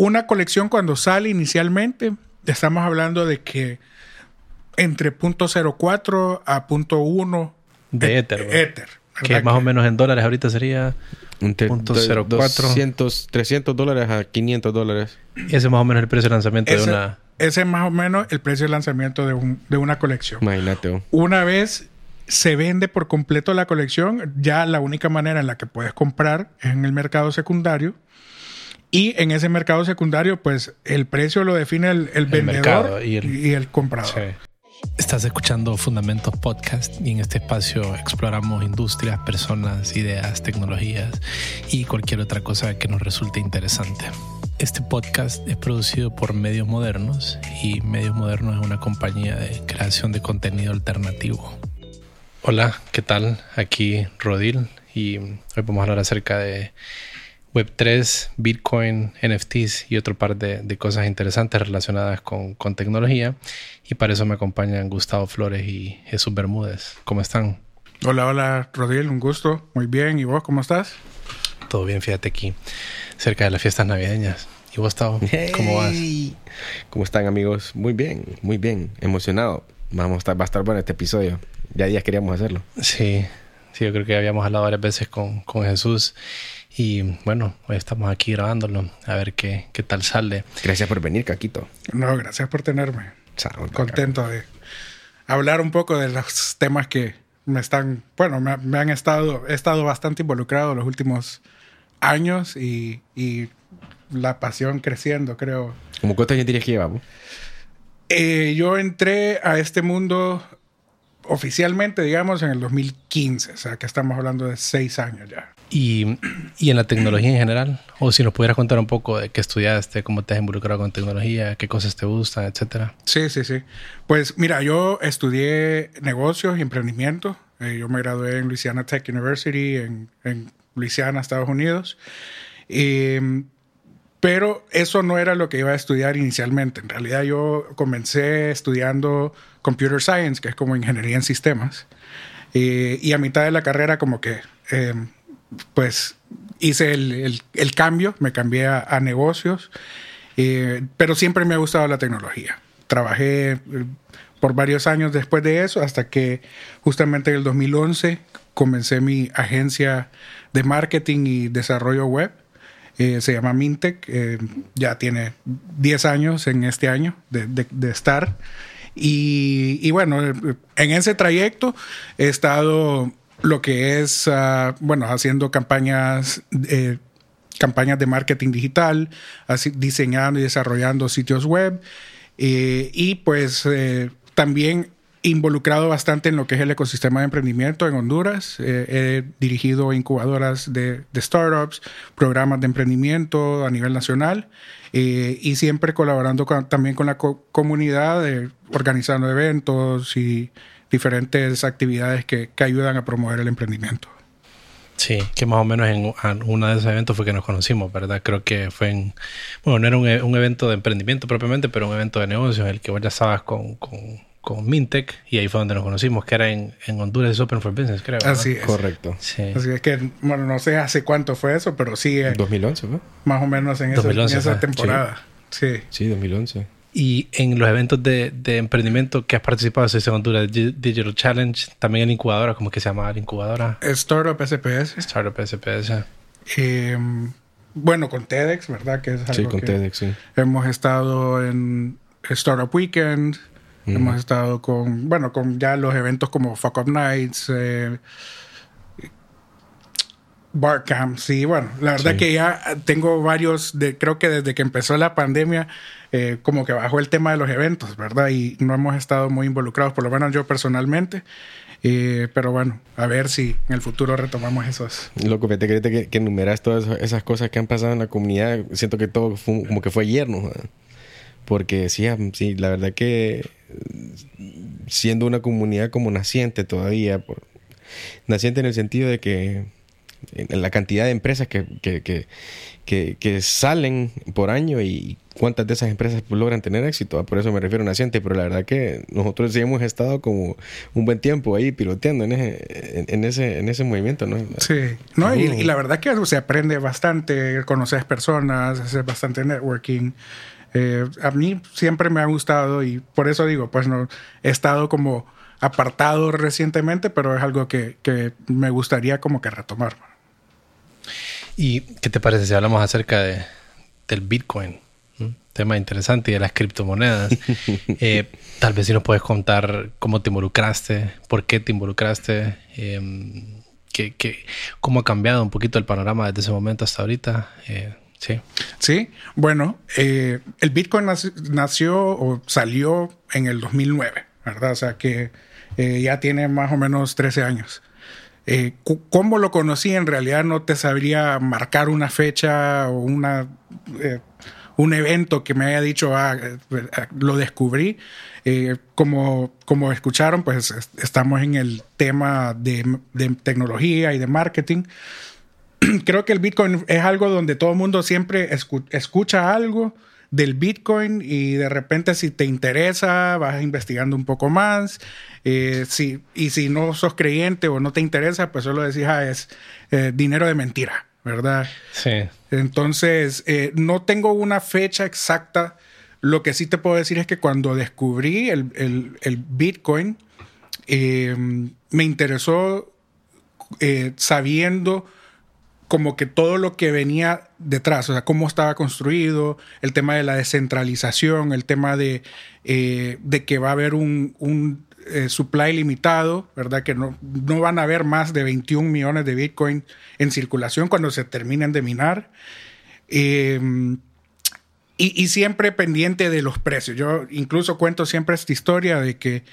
Una colección cuando sale inicialmente, estamos hablando de que entre .04 a .1 de Ether. Ether que más o menos en dólares ahorita sería punto 200, 300 dólares a 500 dólares. Ese es más o menos el precio de lanzamiento de una... Ese es más o menos el precio de lanzamiento de, un, de una colección. Imagínate. Una vez se vende por completo la colección, ya la única manera en la que puedes comprar es en el mercado secundario. Y en ese mercado secundario, pues el precio lo define el, vendedor y, el, comprador. Estás escuchando Fundamentos Podcast y en este espacio exploramos industrias, personas, ideas, tecnologías y cualquier otra cosa que nos resulte interesante. Este podcast es producido por Medios Modernos y Medios Modernos es una compañía de creación de contenido alternativo. Hola, ¿qué tal? Aquí Rodil y hoy vamos a hablar acerca de Web3, Bitcoin, NFTs y otro par de, cosas interesantes relacionadas con, tecnología. Y para eso me acompañan Gustavo Flores y Jesús Bermúdez. ¿Cómo están? Hola, hola, Rodil, un gusto. Muy bien. ¿Y vos cómo estás? Todo bien, fíjate aquí, cerca de las fiestas navideñas. ¿Y vos, Gustavo? ¿Cómo vas? ¿Cómo están, amigos? Muy bien, muy bien. Emocionado. Vamos a estar, va a estar bueno este episodio. Ya días queríamos hacerlo. Sí, sí, yo creo que habíamos hablado varias veces con, con Jesús. Y bueno, hoy estamos aquí grabándolo, a ver qué, qué tal sale. Gracias por venir, Caquito. No, gracias por tenerme. Contento de hablar un poco de los temas que me están, bueno, me, han estado, he estado bastante involucrado los últimos años y, y la pasión creciendo, creo. ¿Cómo cuántos años dirías que llevamos? Eh, yo entré a este mundo oficialmente, digamos, en el 2015, o sea que estamos hablando de seis años ya. Y, y, en la tecnología en general, o si nos pudieras contar un poco de qué estudiaste, cómo te has involucrado con tecnología, qué cosas te gustan, etcétera. Sí, sí, sí. Pues mira, yo estudié negocios y emprendimiento. Eh, yo me gradué en Louisiana Tech University, en, en Louisiana, Estados Unidos. pero eso no era lo que iba a estudiar inicialmente. En realidad yo comencé estudiando computer science, que es como ingeniería en sistemas. y a mitad de la carrera como que... Pues hice el, el, cambio, me cambié a, negocios, eh, pero siempre me ha gustado la tecnología. Trabajé eh, por varios años después de eso, hasta que justamente en el 2011 comencé mi agencia de marketing y desarrollo web. Eh, se llama Mintec, ya tiene 10 años en este año de, de, estar. Y, y, bueno, en ese trayecto he estado lo que es, ah, bueno, haciendo campañas, eh, campañas de marketing digital, así, diseñando y desarrollando sitios web eh, y pues eh, también involucrado bastante en lo que es el ecosistema de emprendimiento en Honduras. he dirigido incubadoras de, startups, programas de emprendimiento a nivel nacional y siempre colaborando también con la comunidad, organizando eventos y diferentes actividades que, que ayudan a promover el emprendimiento. Sí, que más o menos en uno de esos eventos fue que nos conocimos, ¿verdad? Creo que fue en, bueno, no era un, e, un evento de emprendimiento propiamente, pero un evento de negocios, el que vos ya estabas con, con, con Mintec, y ahí fue donde nos conocimos, que era en, en Honduras Open for Business, creo. Así es. Correcto. Sí. Así es que, bueno, no sé hace cuánto fue eso, pero sí. 2011, ¿no? Más o menos en, esa, en esa temporada. Sí. Sí, 2011. Y en los eventos de, de emprendimiento que has participado, en Honduras Digital Challenge, también en incubadora, ¿cómo que se llama la incubadora? Startup SPS. Startup SPS. Em, bueno, con TEDx, ¿verdad? Que es sí, con TEDx, sí. Hemos estado en Startup Weekend, hemos estado con, bueno, con ya los eventos como Fuck Up Nights, eh, Barcamp, sí, bueno, la verdad que ya tengo varios, de, creo que desde que empezó la pandemia, eh, como que bajó el tema de los eventos, ¿verdad? Y no hemos estado muy involucrados, por lo menos yo personalmente. Eh, pero bueno, a ver si en el futuro retomamos esos. Loco, te crees que, que enumeras todas esas cosas que han pasado en la comunidad. Siento que todo fue, como que fue ayer, ¿no? Porque sí, sí, la verdad que siendo una comunidad como naciente todavía, naciente en el sentido de que en la cantidad de empresas que, que, que, que, salen por año y cuántas de esas empresas logran tener éxito. Por eso me refiero a Naciente, pero la verdad que nosotros sí hemos estado como un buen tiempo ahí piloteando en ese, en, ese, en ese movimiento, ¿no? Sí, no, y, la verdad que se aprende bastante, conoces personas, hacer bastante networking. Eh, a mí siempre me ha gustado y por eso digo, pues no, he estado como apartado recientemente, pero es algo que, que me gustaría como que retomar. ¿Y qué te parece si hablamos acerca de, del Bitcoin? Tema interesante y de las criptomonedas. Eh, tal vez si nos puedes contar cómo te involucraste, por qué te involucraste, eh, cómo ha cambiado un poquito el panorama desde ese momento hasta ahorita. Eh, sí. Sí, bueno, eh, el Bitcoin nació o salió en el 2009, ¿verdad? O sea que ya tiene más o menos 13 años. Eh, ¿Cómo lo conocí? En realidad no te sabría marcar una fecha o una, eh, un evento que me haya dicho, ah, eh, lo descubrí. como, como escucharon, pues estamos en el tema de, tecnología y de marketing. Creo que el Bitcoin es algo donde todo el mundo siempre escucha algo del Bitcoin y de repente si te interesa vas investigando un poco más eh, y si no sos creyente o no te interesa, pues solo decís, ah, es eh, dinero de mentira, ¿verdad? Sí. Entonces, eh, no tengo una fecha exacta. Lo que sí te puedo decir es que cuando descubrí el, Bitcoin, me interesó sabiendo como que todo lo que venía detrás, o sea, cómo estaba construido, el tema de la descentralización, el tema de, de que va a haber un, eh, supply limitado, ¿verdad? Que no, no van a haber más de 21 millones de Bitcoin en circulación cuando se terminen de minar. Em, y, siempre pendiente de los precios. Yo incluso cuento siempre esta historia de que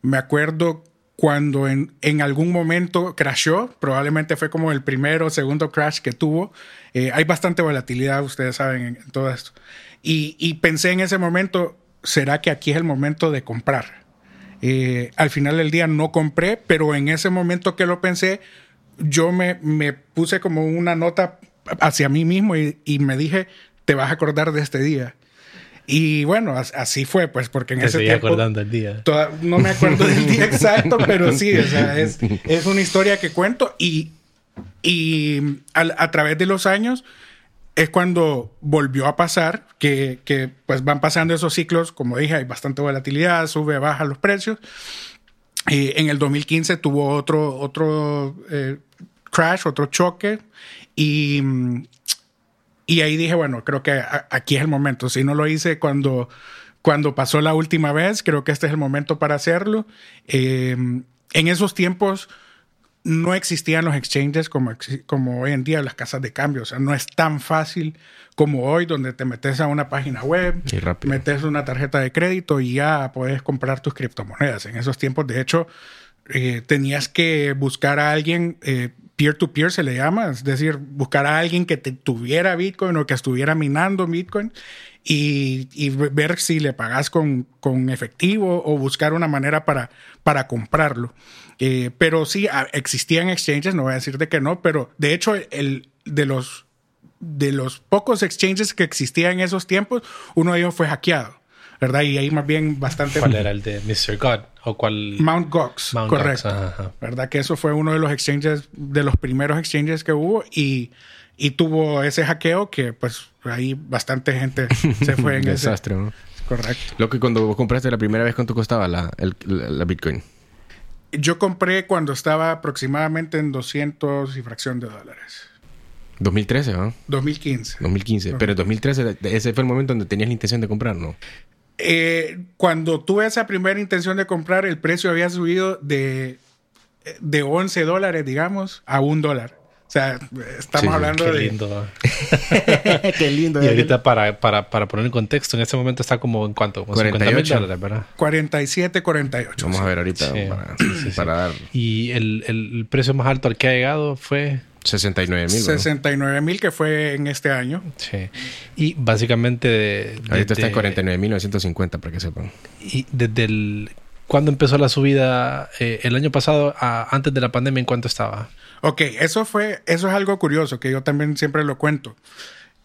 me acuerdo cuando en, en algún momento crashó, probablemente fue como el primero o segundo crash que tuvo. Eh, hay bastante volatilidad, ustedes saben, en, todo esto. Y, y pensé en ese momento, ¿será que aquí es el momento de comprar? Eh, al final del día no compré, pero en ese momento que lo pensé, yo me, me puse como una nota hacia mí mismo y, me dije, te vas a acordar de este día. Y bueno, así fue, pues, porque en ese tiempo... acordando el día. no me acuerdo del día exacto, pero sí, o sea, es, es una historia que cuento y, y a través de los años es cuando volvió a pasar, que, que, pues van pasando esos ciclos, como dije, hay bastante volatilidad, sube, baja los precios. Y en el 2015 tuvo otro, otro eh, crash, otro choque, y, y ahí dije, bueno, creo que aquí es el momento. Si no lo hice cuando, cuando pasó la última vez, creo que este es el momento para hacerlo. Eh, en esos tiempos no existían los exchanges como, como hoy en día las casas de cambio. O sea, no es tan fácil como hoy, donde te metes a una página web, metes una tarjeta de crédito y ya puedes comprar tus criptomonedas. En esos tiempos, de hecho, eh, tenías que buscar a alguien, eh, peer-to-peer se le llama, es decir, buscar a alguien que tuviera Bitcoin o que estuviera minando Bitcoin y, ver si le pagas con, con, efectivo o buscar una manera para, para comprarlo. Eh, pero sí, existían exchanges, no voy a decirte que no, pero de hecho, el, de, los, de los pocos exchanges que existían en esos tiempos, uno de ellos fue hackeado. ¿Verdad? Y ahí más bien bastante... ¿Cuál era el de Mr. God? ¿O cuál? Mount Gox, correcto. ¿Verdad? Que eso fue uno de los exchanges, de los primeros exchanges que hubo y, y tuvo ese hackeo que pues ahí bastante gente se fue en Desastre, ese... ¿no? Correcto. Lo que cuando vos compraste la primera vez, ¿cuánto costaba la, la Bitcoin? Yo compré cuando estaba aproximadamente en 200 y fracción de dólares. 2013, ¿no? 2015. 2015. Pero en 2013 ese fue el momento donde tenías la intención de comprar, ¿no? Eh, cuando tuve esa primera intención de comprar, el precio había subido de, de 11 dólares, digamos, a un dólar. O sea, estamos hablando qué de. Lindo. qué lindo. Y ahorita, para, para, para, poner en contexto, en este momento está como en cuánto? 48 dólares, ¿verdad? 47, 48. Vamos a ver ahorita para, para, dar. Y el, el, precio más alto al que ha llegado fue. 69 mil. 69 mil, que fue en este año. Sí. Y básicamente. ahorita está en 49 mil 950, para que sepan. Y desde el ¿Cuándo empezó la subida? Eh, el año pasado, antes de la pandemia, ¿en cuánto estaba? Ok, eso fue, eso es algo curioso que yo también siempre lo cuento.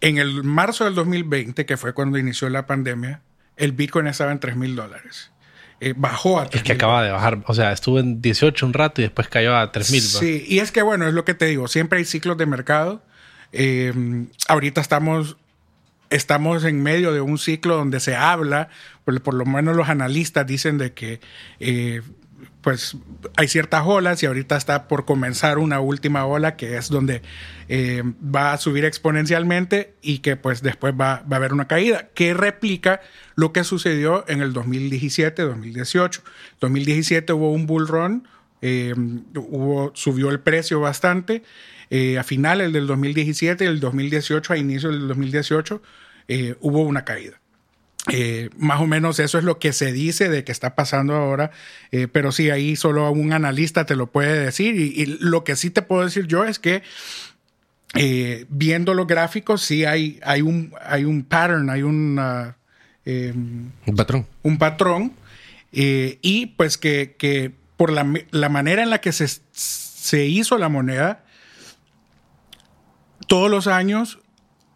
En el marzo del 2020, que fue cuando inició la pandemia, el Bitcoin estaba en 3 mil dólares. Eh, bajó a 3, Es que acaba de bajar, o sea, estuvo en 18 un rato y después cayó a 3 mil. Sí, y es que bueno, es lo que te digo, siempre hay ciclos de mercado. Eh, ahorita estamos, estamos en medio de un ciclo donde se habla, por, por lo menos los analistas dicen de que eh, pues hay ciertas olas y ahorita está por comenzar una última ola que es donde eh, va a subir exponencialmente y que pues después va, a haber una caída que replica lo que sucedió en el 2017, 2018. 2017 hubo un bull run, eh, hubo, subió el precio bastante. Eh, a finales del 2017 y el 2018, a inicio del 2018, hubo una caída. Eh, más o menos eso es lo que se dice de que está pasando ahora, eh, pero sí, ahí solo un analista te lo puede decir y, lo que sí te puedo decir yo es que eh, viendo los gráficos sí hay, hay, un, hay un pattern, hay un patrón. Un patrón y pues que, por la, la, manera en la que se, se hizo la moneda, todos los años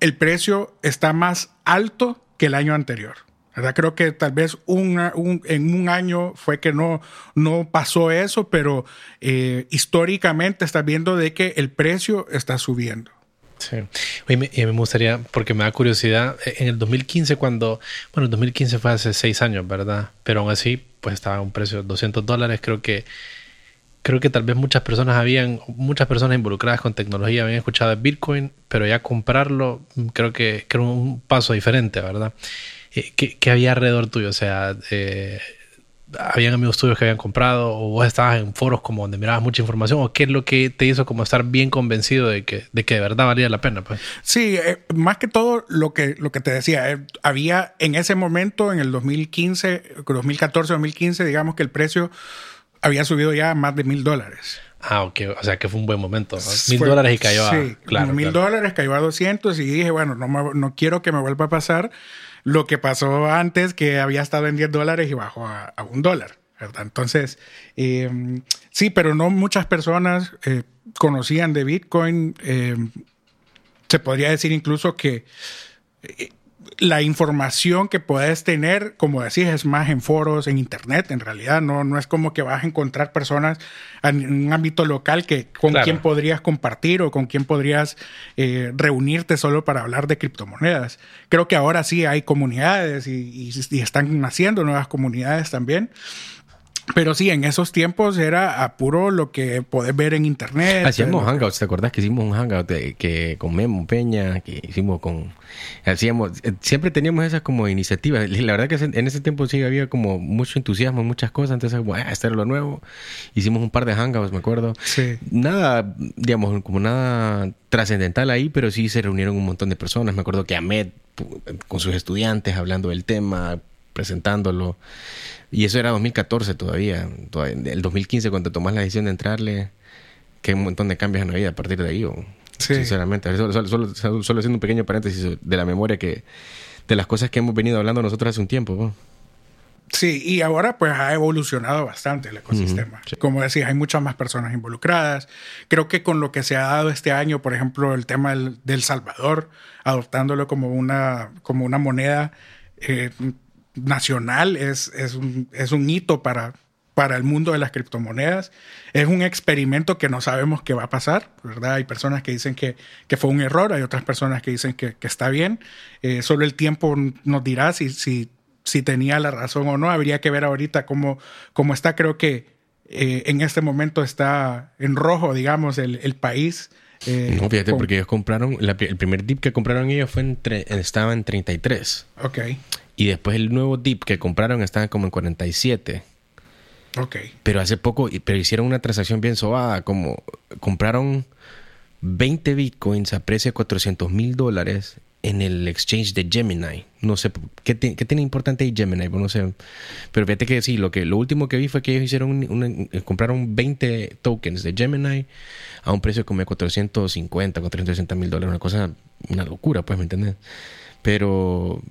el precio está más alto que el año anterior. ¿verdad? Creo que tal vez en un año fue que no, no pasó eso, pero eh, históricamente estás viendo de que el precio está subiendo. Sí. Y me, me, gustaría, porque me da curiosidad, en el 2015 cuando, bueno, el 2015 fue hace seis años, ¿verdad? Pero aún así, pues estaba a un precio de 200 dólares, creo que creo que tal vez muchas personas habían, muchas personas involucradas con tecnología habían escuchado Bitcoin, pero ya comprarlo mm, creo que, era un paso diferente, ¿verdad? Eh, ¿Qué, había alrededor tuyo? O sea, eh, ¿habían amigos tuyos que habían comprado o vos estabas en foros como donde mirabas mucha información o qué es lo que te hizo como estar bien convencido de que de, que de verdad valía la pena? Pues? Sí, eh, más que todo lo que, lo que te decía, había en ese momento, en el 2015, 2014, 2015, digamos que el precio había subido ya más de mil dólares. Ah, ok. O sea que fue un buen momento. Mil dólares y cayó a... Sí, claro, mil dólares cayó a 200 y dije, bueno, no, no quiero que me vuelva a pasar lo que pasó antes, que había estado en 10 dólares y bajó a, un dólar. ¿verdad? Entonces, em, sí, pero no muchas personas eh, conocían de Bitcoin. Em, se podría decir incluso que eh, la información que puedes tener, como decís, es más en foros, en internet, en realidad. No, no es como que vas a encontrar personas en un ámbito local que con quien podrías compartir o con quien podrías eh, reunirte solo para hablar de criptomonedas. Creo que ahora sí hay comunidades y, y están naciendo nuevas comunidades también. Pero sí, en esos tiempos era a puro lo que podés ver en internet. Hacíamos hangouts, ¿te acordás que hicimos un hangout que con Memo Peña, que hicimos con... Hacíamos, eh, siempre teníamos esas como iniciativas. La verdad que en ese tiempo sí había como mucho entusiasmo, muchas cosas. Entonces, bueno, esto era lo nuevo. Hicimos un par de hangouts, me acuerdo. Sí. Nada, digamos, como nada trascendental ahí, pero sí se reunieron un montón de personas. Me acuerdo que Ahmed, con sus estudiantes, hablando del tema, presentándolo. Y eso era 2014 todavía. todavía. El 2015, cuando tomas la decisión de entrarle, que un montón de cambios en la vida a partir de ahí. Sinceramente. Solo, solo, solo, haciendo un pequeño paréntesis de la memoria que de las cosas que hemos venido hablando nosotros hace un tiempo. Sí, y ahora pues ha evolucionado bastante el ecosistema. Como decía, hay muchas más personas involucradas. Creo que con lo que se ha dado este año, por ejemplo, el tema del, Salvador, adoptándolo como una, como una moneda, eh, nacional, es, es, un, es un hito para, para el mundo de las criptomonedas. Es un experimento que no sabemos qué va a pasar, ¿verdad? Hay personas que dicen que, que fue un error, hay otras personas que dicen que, que está bien. Eh, solo el tiempo nos dirá si, si, si, tenía la razón o no. Habría que ver ahorita cómo, cómo está. Creo que eh, en este momento está en rojo, digamos, el, el país. Eh, no, fíjate, porque ellos compraron, el primer dip que compraron ellos fue en estaba en 33. Ok. Y después el nuevo dip que compraron estaba como en 47. Ok. Pero hace poco, pero hicieron una transacción bien sobada, como compraron 20 bitcoins a precio de 400 mil dólares en el exchange de Gemini. No sé, ¿qué, tiene importante ahí Gemini? Pues no sé. Pero fíjate que sí, lo, que, lo último que vi fue que ellos hicieron compraron 20 tokens de Gemini a un precio como de 450, 460 mil dólares. Una cosa, una locura, pues, ¿me entiendes? Pero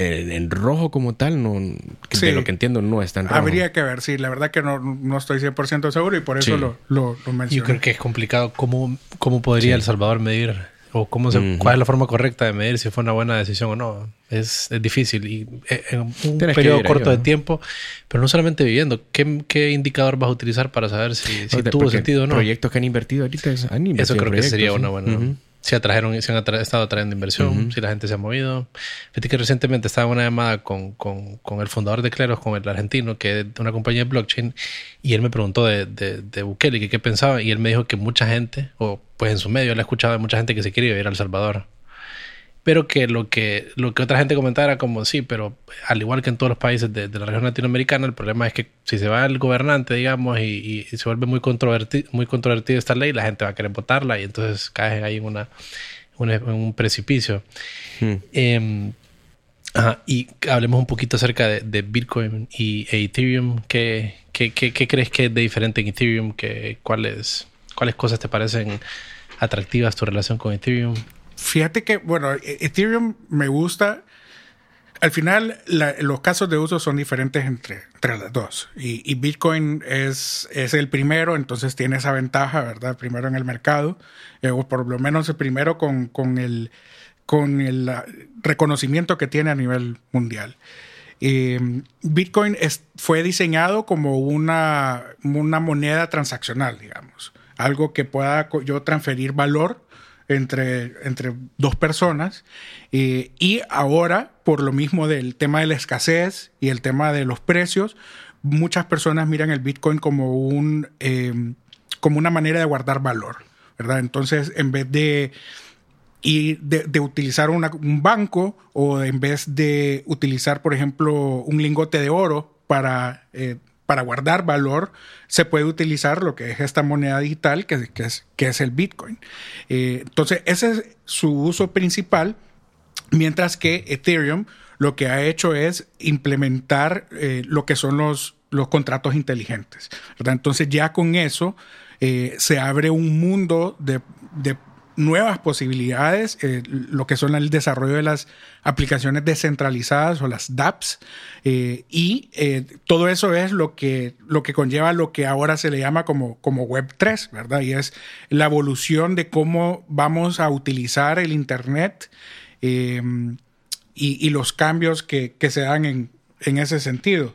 en rojo como tal, no, de lo que entiendo, no está en rojo. Habría que ver, sí. La verdad que no, no estoy 100% seguro y por eso lo, lo, mencioné. Yo creo que es complicado. ¿Cómo, cómo podría El Salvador medir o cómo se, cuál es la forma correcta de medir si fue una buena decisión o no. Es, es difícil y eh, en un periodo corto de tiempo, pero no solamente viviendo, ¿qué, ¿qué, indicador vas a utilizar para saber si, si tuvo sentido o no? Proyectos que han invertido ahorita han invertido Eso creo que sería una buena si atrajeron, si han estado atrayendo inversión, si la gente se ha movido. Fíjate que recientemente estaba en una llamada con, con, con, el fundador de Cleros, con el argentino, que es de una compañía de blockchain, y él me preguntó de, de, de Bukele que qué pensaba, y él me dijo que mucha gente, o pues en su medio, le ha escuchado de mucha gente que se quería ir a El Salvador pero que lo que lo que otra gente comentaba era como sí, pero al igual que en todos los países de, la región latinoamericana, el problema es que si se va el gobernante, digamos, y, se vuelve muy controvertido, muy controvertido esta ley, la gente va a querer votarla y entonces caen ahí en una, un precipicio. Hmm. Em, y hablemos un poquito acerca de, Bitcoin y e Ethereum. ¿Qué, qué, qué, crees que es de diferente en Ethereum? ¿Qué, cuáles, ¿Cuáles cosas te parecen atractivas tu relación con Ethereum? Fíjate que, bueno, e-, Ethereum me gusta. Al final, los casos de uso son diferentes entre, entre las dos. Y, Bitcoin es, es, el primero, entonces tiene esa ventaja, ¿verdad? Primero en el mercado, eh, o por lo menos el primero con, con el, con el reconocimiento que tiene a nivel mundial. Em, Bitcoin es, fue diseñado como una, una moneda transaccional, digamos. Algo que pueda yo transferir valor entre, entre dos personas. Eh, y ahora, por lo mismo del tema de la escasez y el tema de los precios, muchas personas miran el Bitcoin como, un, eh, como una manera de guardar valor, ¿verdad? Entonces, en vez de, y de, utilizar un banco o en vez de utilizar, por ejemplo, un lingote de oro para eh, para guardar valor, se puede utilizar lo que es esta moneda digital, que, es, que es, el Bitcoin. Eh, entonces, ese es su uso principal, mientras que Ethereum lo que ha hecho es implementar eh, lo que son los, los contratos inteligentes. Entonces, ya con eso eh, se abre un mundo de, de nuevas posibilidades, eh, lo que son el desarrollo de las aplicaciones descentralizadas o las dApps, eh, y eh, todo eso es lo que, lo que conlleva lo que ahora se le llama como, como Web 3, ¿verdad? Y es la evolución de cómo vamos a utilizar el Internet y, los cambios que, se dan en, en ese sentido.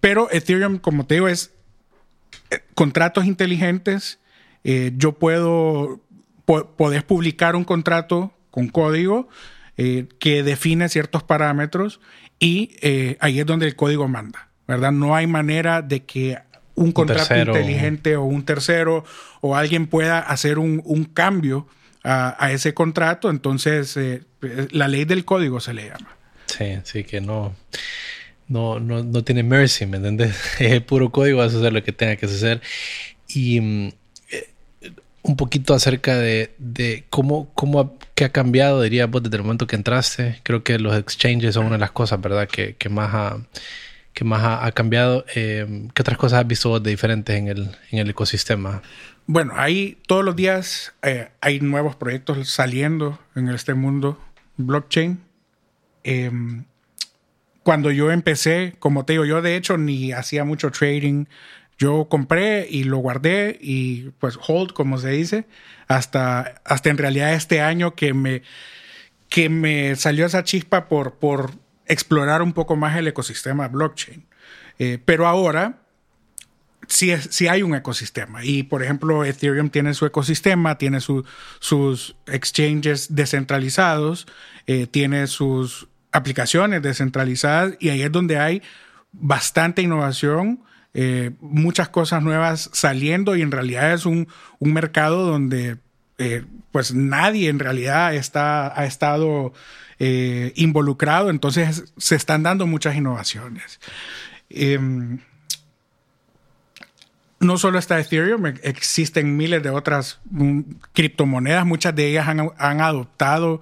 pero Ethereum, como te digo, es contratos inteligentes. yo puedo podés publicar un contrato con código eh, que define ciertos parámetros y eh, ahí es donde el código manda, ¿verdad? No hay manera de que un contrato inteligente o un tercero o alguien pueda hacer un, cambio a, ese contrato, entonces eh, la ley del código se le llama. Sí, sí, que no, no, no, no tiene mercy, ¿me entiendes? Es puro código, vas a hacer lo que tenga que hacer. Y mm, un poquito acerca de, de cómo, cómo qué ha cambiado, diría vos, desde el momento que entraste. Creo que los exchanges son una de las cosas, ¿verdad?, que, que más ha, que más ha, cambiado. Eh, ¿Qué otras cosas has visto vos de diferentes en el, en el ecosistema? Bueno, ahí todos los días eh, hay nuevos proyectos saliendo en este mundo blockchain. Em, cuando yo empecé, como te digo, yo de hecho ni hacía mucho trading, yo compré y lo guardé y pues hold, como se dice, hasta, hasta en realidad este año que me, que me salió esa chispa por, por explorar un poco más el ecosistema blockchain. Eh, pero ahora sí, sí, hay un ecosistema. Y por ejemplo, Ethereum tiene su ecosistema, tiene sus exchanges descentralizados, eh, tiene sus aplicaciones descentralizadas y ahí es donde hay bastante innovación eh, muchas cosas nuevas saliendo y en realidad es un, mercado donde eh, pues nadie en realidad está, ha estado eh, involucrado, entonces se están dando muchas innovaciones. Em, no solo está Ethereum, existen miles de otras mm, criptomonedas, muchas de ellas han adoptado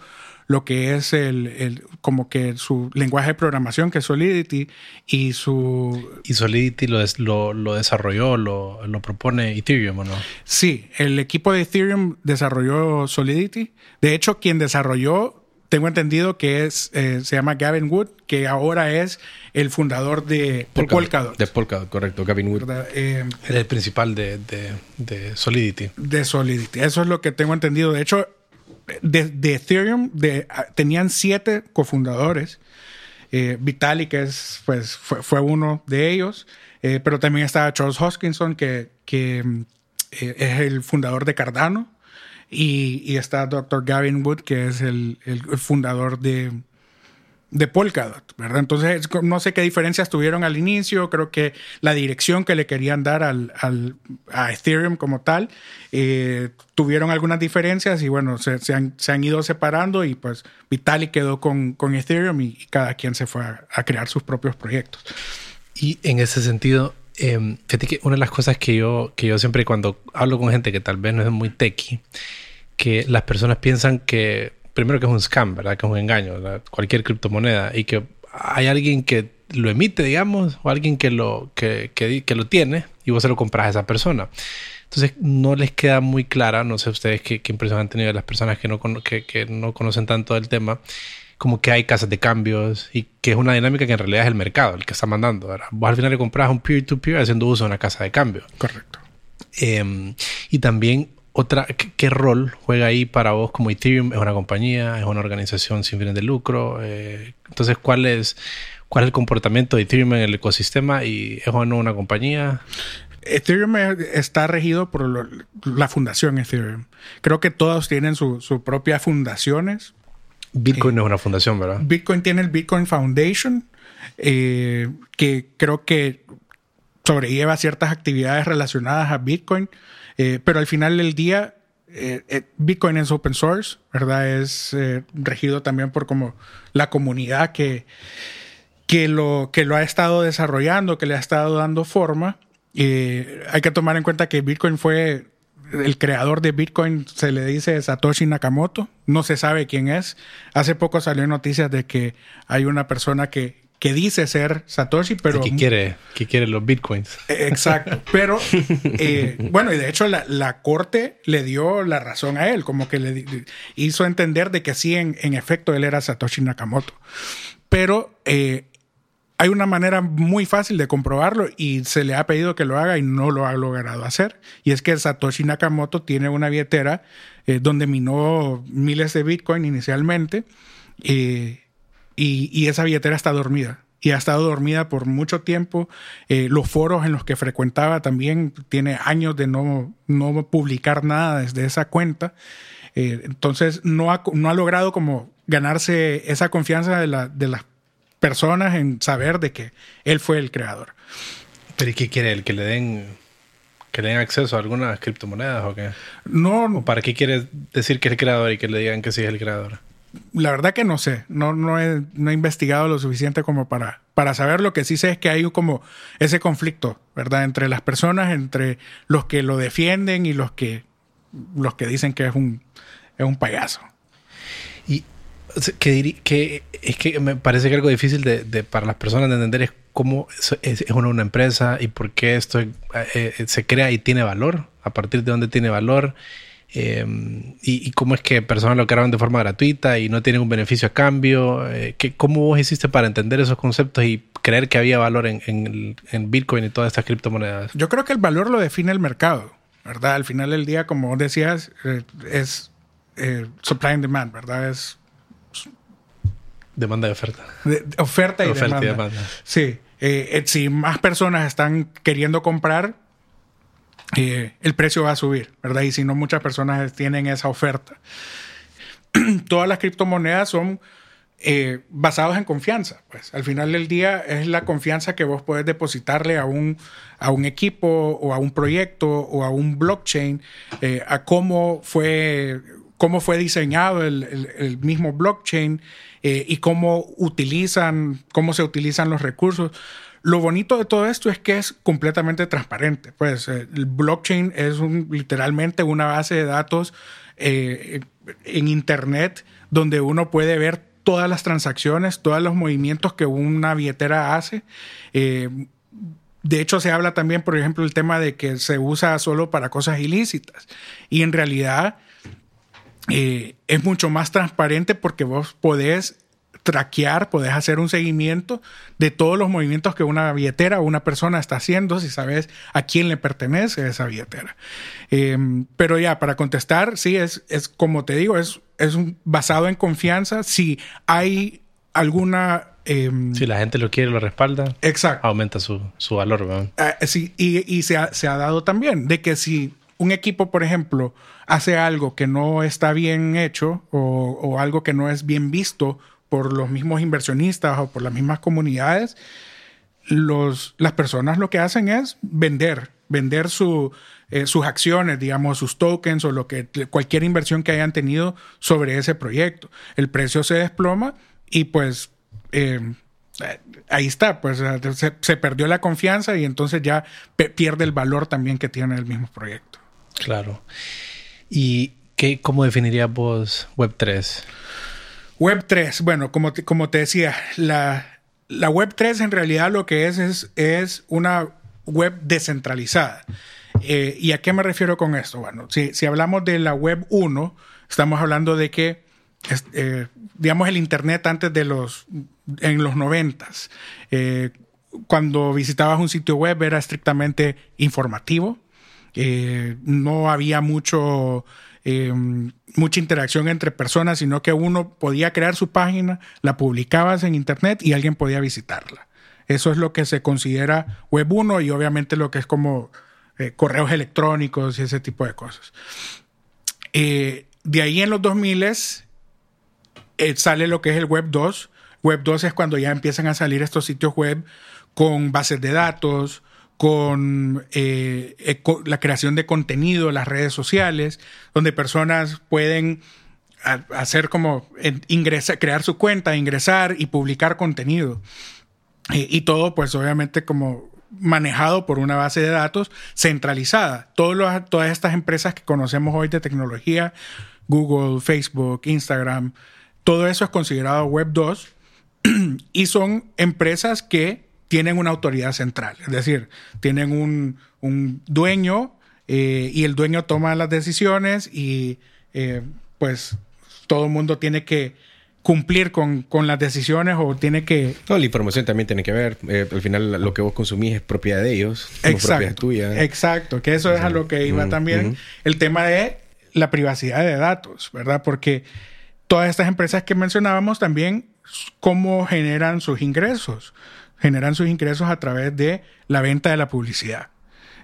lo que es el, como que su lenguaje de programación, que es Solidity, y su... Y Solidity lo, lo, desarrolló, lo, lo, propone Ethereum, ¿o no? Sí, el equipo de Ethereum desarrolló Solidity. De hecho, quien desarrolló tengo entendido que es, eh, se llama Gavin Wood, que ahora es el fundador de Polkadot. De Polkadot, correcto, Gavin Wood. Eh, el principal de, de, de, Solidity. De Solidity, eso es lo que tengo entendido. De hecho, de, Ethereum ah, tenían siete cofundadores. Eh, Vitalik es, pues, fue, uno de ellos, pero también estaba Charles Hoskinson, que, que es el fundador de Cardano. Y, está Dr. Gavin Wood, que es el, fundador de, de Polkadot, ¿verdad? Entonces, no sé qué diferencias tuvieron al inicio, creo que la dirección que le querían dar al, a Ethereum como tal, eh, tuvieron algunas diferencias y bueno, se, han, ido separando y pues Vitalik quedó con, con Ethereum y, cada quien se fue a, crear sus propios proyectos. Y en ese sentido, eh, fíjate que una de las cosas que yo, que yo siempre cuando hablo con gente que tal vez no es muy techie, que las personas piensan que, primero que es un scam, ¿verdad? Que es un engaño, cualquier criptomoneda, y que hay alguien que lo emite, digamos, o alguien que lo, que, que, lo tiene y vos se lo compras a esa persona. Entonces no les queda muy clara, no sé ustedes qué, qué impresión han tenido de las personas que no, que, que no conocen tanto del tema, como que hay casas de cambios y que es una dinámica que en realidad es el mercado el que está mandando. ¿verdad? Vos al final le compras un peer-to-peer haciendo uso de una casa de cambio. Correcto. Em, y también otra, ¿qué, rol juega ahí para vos como Ethereum? ¿Es una compañía? ¿Es una organización sin fines de lucro? Eh, entonces, ¿cuál es, ¿cuál es el comportamiento de Ethereum en el ecosistema? ¿Y es o no una compañía? Ethereum está regido por la fundación Ethereum. Creo que todos tienen sus su propias fundaciones. Bitcoin no es una fundación, ¿verdad? Bitcoin tiene el Bitcoin Foundation, eh, que creo que sobrelleva ciertas actividades relacionadas a Bitcoin. Eh, pero al final del día, eh, eh, Bitcoin es open source, ¿verdad? Es regido también por como la comunidad que, que, lo, que lo ha estado desarrollando, que le ha estado dando forma. hay que tomar en cuenta que Bitcoin fue el creador de Bitcoin se le dice Satoshi Nakamoto, no se sabe quién es. Hace poco salió noticias de que hay una persona que que dice ser Satoshi, pero... Que quiere, que quiere los bitcoins. Eh, exacto, pero eh, bueno, y de hecho la, corte le dio la razón a él, como que le hizo entender de que sí, en, efecto, él era Satoshi Nakamoto. Pero eh, hay una manera muy fácil de comprobarlo y se le ha pedido que lo haga y no lo ha logrado hacer. Y es que Satoshi Nakamoto tiene una billetera donde minó miles de bitcoin inicialmente y, esa billetera está dormida y ha estado dormida por mucho tiempo. Eh, los foros en los que frecuentaba también tiene años de no, no publicar nada desde esa cuenta. Eh, entonces no ha, no ha logrado como ganarse esa confianza de, la, de las personas en saber de que él fue el creador. ¿Pero y qué quiere él? ¿Que le den, que le den acceso a algunas criptomonedas o qué? No. ¿O para qué quiere decir que es el creador y que le digan que sí es el creador? La verdad que no sé, no, no, he, no he investigado lo suficiente como para, para saber. Lo que sí sé es que hay como ese conflicto, ¿verdad? Entre las personas, entre los que lo defienden y los que, los que dicen que es un, es un payaso. Y que, que es que me parece que algo difícil de, para las personas de entender es cómo es, una, una, empresa y por qué esto eh, eh, se crea y tiene valor, a partir de dónde tiene valor Em, y, cómo es que personas lo crearon de forma gratuita y no tienen un beneficio a cambio. Eh, ¿Cómo vos hiciste para entender esos conceptos y creer que había valor en, en, Bitcoin y todas estas criptomonedas? Yo creo que el valor lo define el mercado, ¿verdad? Al final del día, como decías, eh, es eh, supply and demand, ¿verdad? Es demanda y oferta. oferta, y, oferta y demanda. Sí. si más personas están queriendo comprar, eh, el precio va a subir, ¿verdad? Y si no, muchas personas tienen esa oferta. Todas las criptomonedas son eh, basadas en confianza. Pues al final del día es la confianza que vos podés depositarle a un, a un equipo o a un proyecto o a un blockchain, eh, a cómo fue, cómo fue diseñado el, mismo blockchain y cómo utilizan, cómo se utilizan los recursos. Lo bonito de todo esto es que es completamente transparente. Pues eh, el blockchain es un, literalmente una base de datos eh, en Internet donde uno puede ver todas las transacciones, todos los movimientos que una billetera hace. Eh, de hecho, se habla también, por ejemplo, el tema de que se usa solo para cosas ilícitas. Y en realidad, es mucho más transparente porque vos podés traquear, podés hacer un seguimiento de todos los movimientos que una billetera o una persona está haciendo, si sabes a quién le pertenece esa billetera. Em, pero ya, para contestar, sí, es, es como te digo, es, es basado en confianza. Si hay alguna... Em, si la gente lo quiere, lo respalda, exacto. aumenta su, su valor. Ah, sí, y, y se, ha, se ha dado también de que si un equipo, por ejemplo, hace algo que no está bien hecho o, o, algo que no es bien visto por los mismos inversionistas o por las mismas comunidades, los, las personas lo que hacen es vender, vender su, eh, sus acciones, digamos, sus tokens o lo que, cualquier inversión que hayan tenido sobre ese proyecto. El precio se desploma y pues eh, ahí está, pues se, se, perdió la confianza y entonces ya pierde el valor también que tiene el mismo proyecto. Claro. ¿Y qué, cómo definirías vos Web3? Web 3, bueno, como te, como te decía, la, la Web 3 en realidad lo que es es, es una web descentralizada. Eh, ¿Y a qué me refiero con esto? Bueno, si, si hablamos de la Web 1, estamos hablando de que, eh, digamos, el Internet antes de los, en los 90, eh, cuando visitabas un sitio web era estrictamente informativo, no había mucho eh, mucha interacción entre personas, sino que uno podía crear su página, la publicabas en internet y alguien podía visitarla. Eso es lo que se considera Web 1 y obviamente lo que es como eh, correos electrónicos y ese tipo de cosas. Eh, de ahí en los 2000 eh, sale lo que es el Web 2. Web 2 es cuando ya empiezan a salir estos sitios web con bases de datos, con eh, la creación de contenido, las redes sociales, donde personas pueden hacer como ingresar, crear su cuenta, ingresar y publicar contenido. y todo, pues obviamente como manejado por una base de datos centralizada. todas estas empresas que conocemos hoy de tecnología, Google, Facebook, Instagram, todo eso es considerado Web 2 y son empresas que tienen una autoridad central, es decir, tienen un, un dueño eh, y el dueño toma las decisiones y eh, pues todo el mundo tiene que cumplir con, con, las decisiones o tiene que... No, la información también tiene que ver. Eh, al final lo que vos consumís es propiedad de ellos, no propiedad tuya. Exacto, que eso es a lo que iba mm, también mm. el tema de la privacidad de datos, ¿verdad? Porque todas estas empresas que mencionábamos también, cómo generan sus ingresos generan sus ingresos a través de la venta de la publicidad.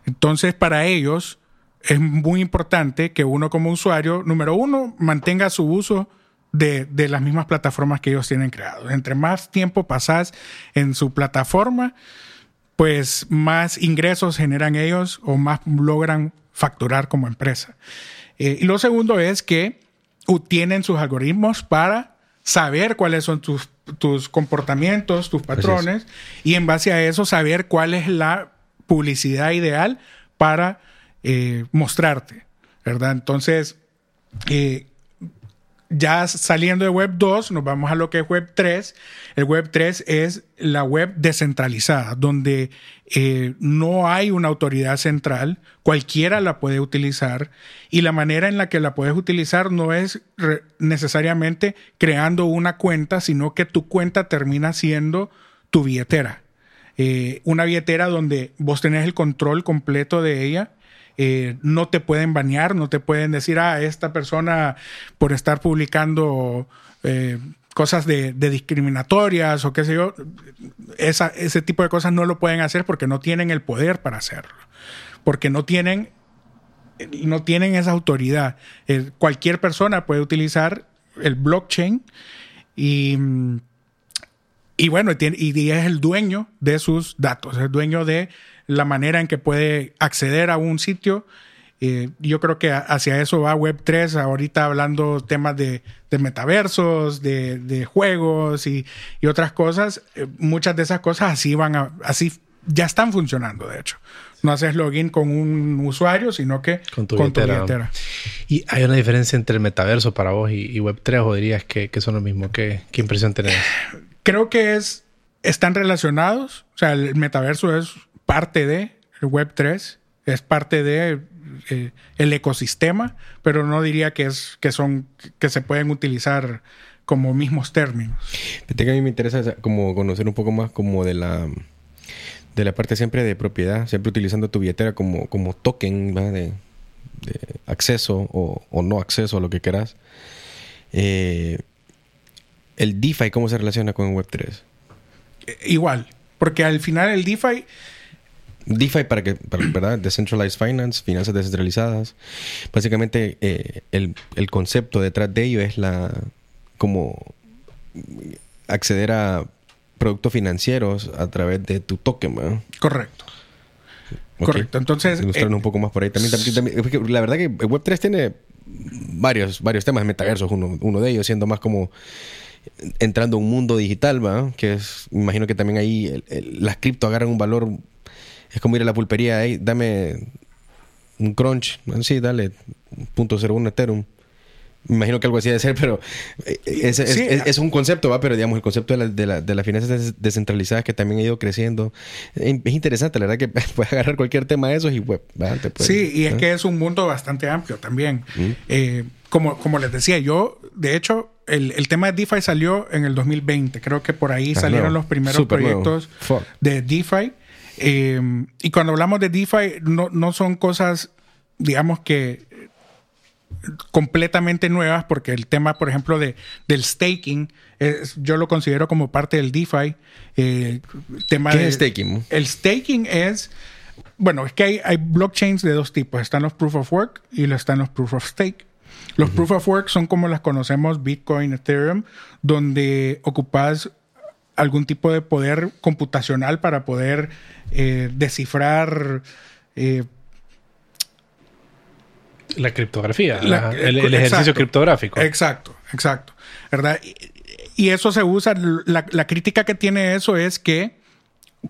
Entonces, para ellos es muy importante que uno como usuario, número uno, mantenga su uso de, de las mismas plataformas que ellos tienen creados. Entre más tiempo pasas en su plataforma, pues más ingresos generan ellos o más logran facturar como empresa. Eh, y lo segundo es que tienen sus algoritmos para saber cuáles son tus tus comportamientos, tus patrones, y en base a eso saber cuál es la publicidad ideal para eh, mostrarte, ¿verdad? Entonces, eh, ya saliendo de Web 2, nos vamos a lo que es Web 3. El Web 3 es la web descentralizada, donde eh, no hay una autoridad central, cualquiera la puede utilizar y la manera en la que la puedes utilizar no es necesariamente creando una cuenta, sino que tu cuenta termina siendo tu billetera. Eh, una billetera donde vos tenés el control completo de ella eh, no te pueden banear, no te pueden decir, ah, esta persona por estar publicando eh, cosas de, discriminatorias o qué sé yo, ese tipo de cosas no lo pueden hacer porque no tienen el poder para hacerlo, porque no tienen, no tienen esa autoridad. Eh, cualquier persona puede utilizar el blockchain y... Y bueno, y es el dueño de sus datos, es el dueño de la manera en que puede acceder a un sitio. Eh, yo creo que hacia eso va Web3, ahorita hablando temas de, de metaversos, de, de juegos y, y, otras cosas. Eh, muchas de esas cosas así van a, así ya están funcionando, de hecho. No haces login con un usuario, sino que con tu, billetera. ¿Y hay una diferencia entre el metaverso para vos y, Web3 o dirías que, que son lo mismo? ¿Qué, ¿Qué impresión tenés? Creo que es, están relacionados. O sea, el metaverso es parte de Web 3. es parte de eh, el ecosistema, pero no diría que es que son que se pueden utilizar como mismos términos. Fíjate que a mí me interesa como conocer un poco más como de la de la parte siempre de propiedad, siempre utilizando tu billetera como, como token. De, de acceso o, o no acceso a lo que quieras. Eh, el DeFi, ¿cómo se relaciona con Web3? Eh, Igual, porque al final el DeFi DeFi para que, para- ¿verdad? Decentralized Finance, finanzas descentralizadas. Básicamente eh, el, el concepto detrás de ello es la como acceder a productos financieros a través de tu token, ¿verdad? correcto. Correcto. Entonces, Ilustrarnos eh, un poco más por ahí. También, también- también- la verdad que Web3 tiene varios, varios temas. Metaverso es uno, uno de ellos, siendo más como entrando a un mundo digital, ¿va? Que es, imagino que también ahí el- el- las cripto agarran un valor. Es como ir a la pulpería, "Ey, dame un crunch, sí, dale, punto cero uno Ethereum. Me imagino que algo así debe ser, pero eh, es, es- Sí. es- es un concepto, ¿va? Pero digamos, el concepto de, la- de, la- de las finanzas des- descentralizadas que también ha ido creciendo. Eh, Es interesante, la verdad que puedes agarrar cualquier tema de esos y web, puedes- Sí, y es ¿eh? que es un mundo bastante amplio también. Mm. Eh, como, como les decía, yo, de hecho, el, el tema de DeFi salió en el 2020. Creo que por ahí Ah, salieron nuevo. los primeros proyectos de DeFi. Eh, y cuando hablamos de DeFi, no, no son cosas, digamos que completamente nuevas, porque el tema, por ejemplo, de, del staking, es- yo lo considero como parte del DeFi. Eh, tema ¿Qué de- es staking? El staking es, bueno, es que hay, hay blockchains de dos tipos. Están los proof of work y están los proof of stake. Los proof of work son como las conocemos Bitcoin, Ethereum, donde ocupas algún tipo de poder computacional para poder eh, descifrar eh, La criptografía, la- el, el exacto. ejercicio criptográfico. Exacto, exacto. ¿Verdad? Y, y eso se usa. La, la crítica que tiene eso es que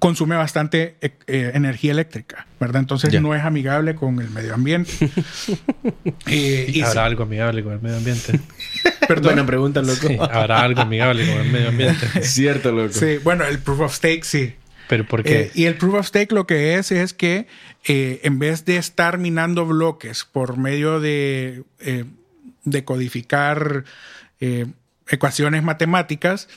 consume bastante eh, eh, energía eléctrica, ¿verdad? Entonces no es amigable con el medio ambiente. Eh, y ¿Habrá sí- algo amigable con el medio ambiente? perdón. Buena pregunta, loco. Sí, ¿Habrá algo amigable con el medio ambiente? Es cierto, loco. Sí, bueno, el proof of stake sí. ¿Pero por qué? Eh, y el proof of stake lo que es es que eh, en vez de estar minando bloques por medio de, eh, de codificar eh, ecuaciones matemáticas,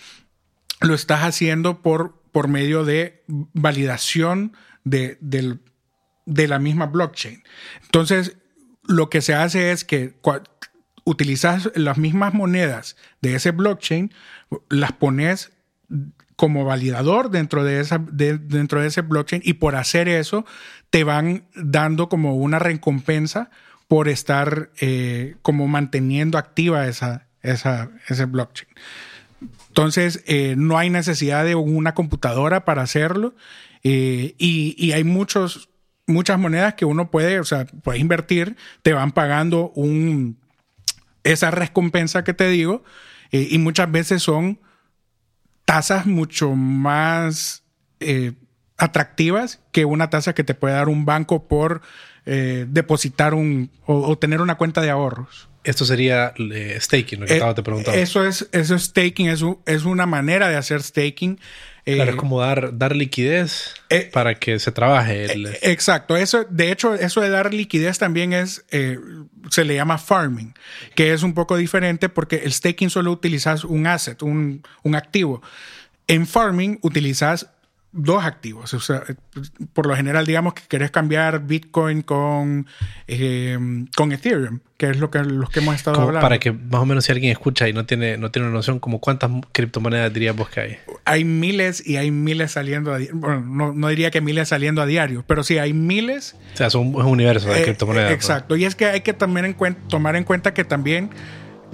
lo estás haciendo por, por medio de validación de, de la misma blockchain. Entonces, lo que se hace es que utilizas las mismas monedas de ese blockchain, las pones como validador dentro de, esa, de- dentro de ese blockchain y por hacer eso te van dando como una recompensa por estar eh, como manteniendo activa esa, esa, ese blockchain. Entonces, eh, no hay necesidad de una computadora para hacerlo eh, y, hay muchos, muchas monedas que uno puede, o sea, puedes invertir, te van pagando un, esa recompensa que te digo eh, y muchas veces son tasas mucho más eh, atractivas que una tasa que te puede dar un banco por depositar un o tener una cuenta de ahorros. Esto sería eh, staking, lo que Eh, estaba te preguntando. Eso es, eso es staking, es, es una manera de hacer staking. Eh, Claro, es como dar, dar liquidez eh, para que se trabaje. El, Eh, Exacto. Eso, de hecho, eso de dar liquidez también es, eh, se le llama farming, que es un poco diferente porque el staking solo utilizas un asset, un, un activo. En farming utilizas dos activos. O sea, por lo general, digamos que querés cambiar Bitcoin con, eh, con Ethereum, que es lo que, los que hemos estado como hablando. para que más o menos si alguien escucha y no tiene, no tiene una noción, como cuántas criptomonedas dirías vos que hay. Hay miles y hay miles saliendo a. Bueno, no, no diría que miles saliendo a diario, pero sí hay miles O sea, son- es un universo de Eh, criptomonedas. Exacto. Y es que hay que también en tomar en cuenta que también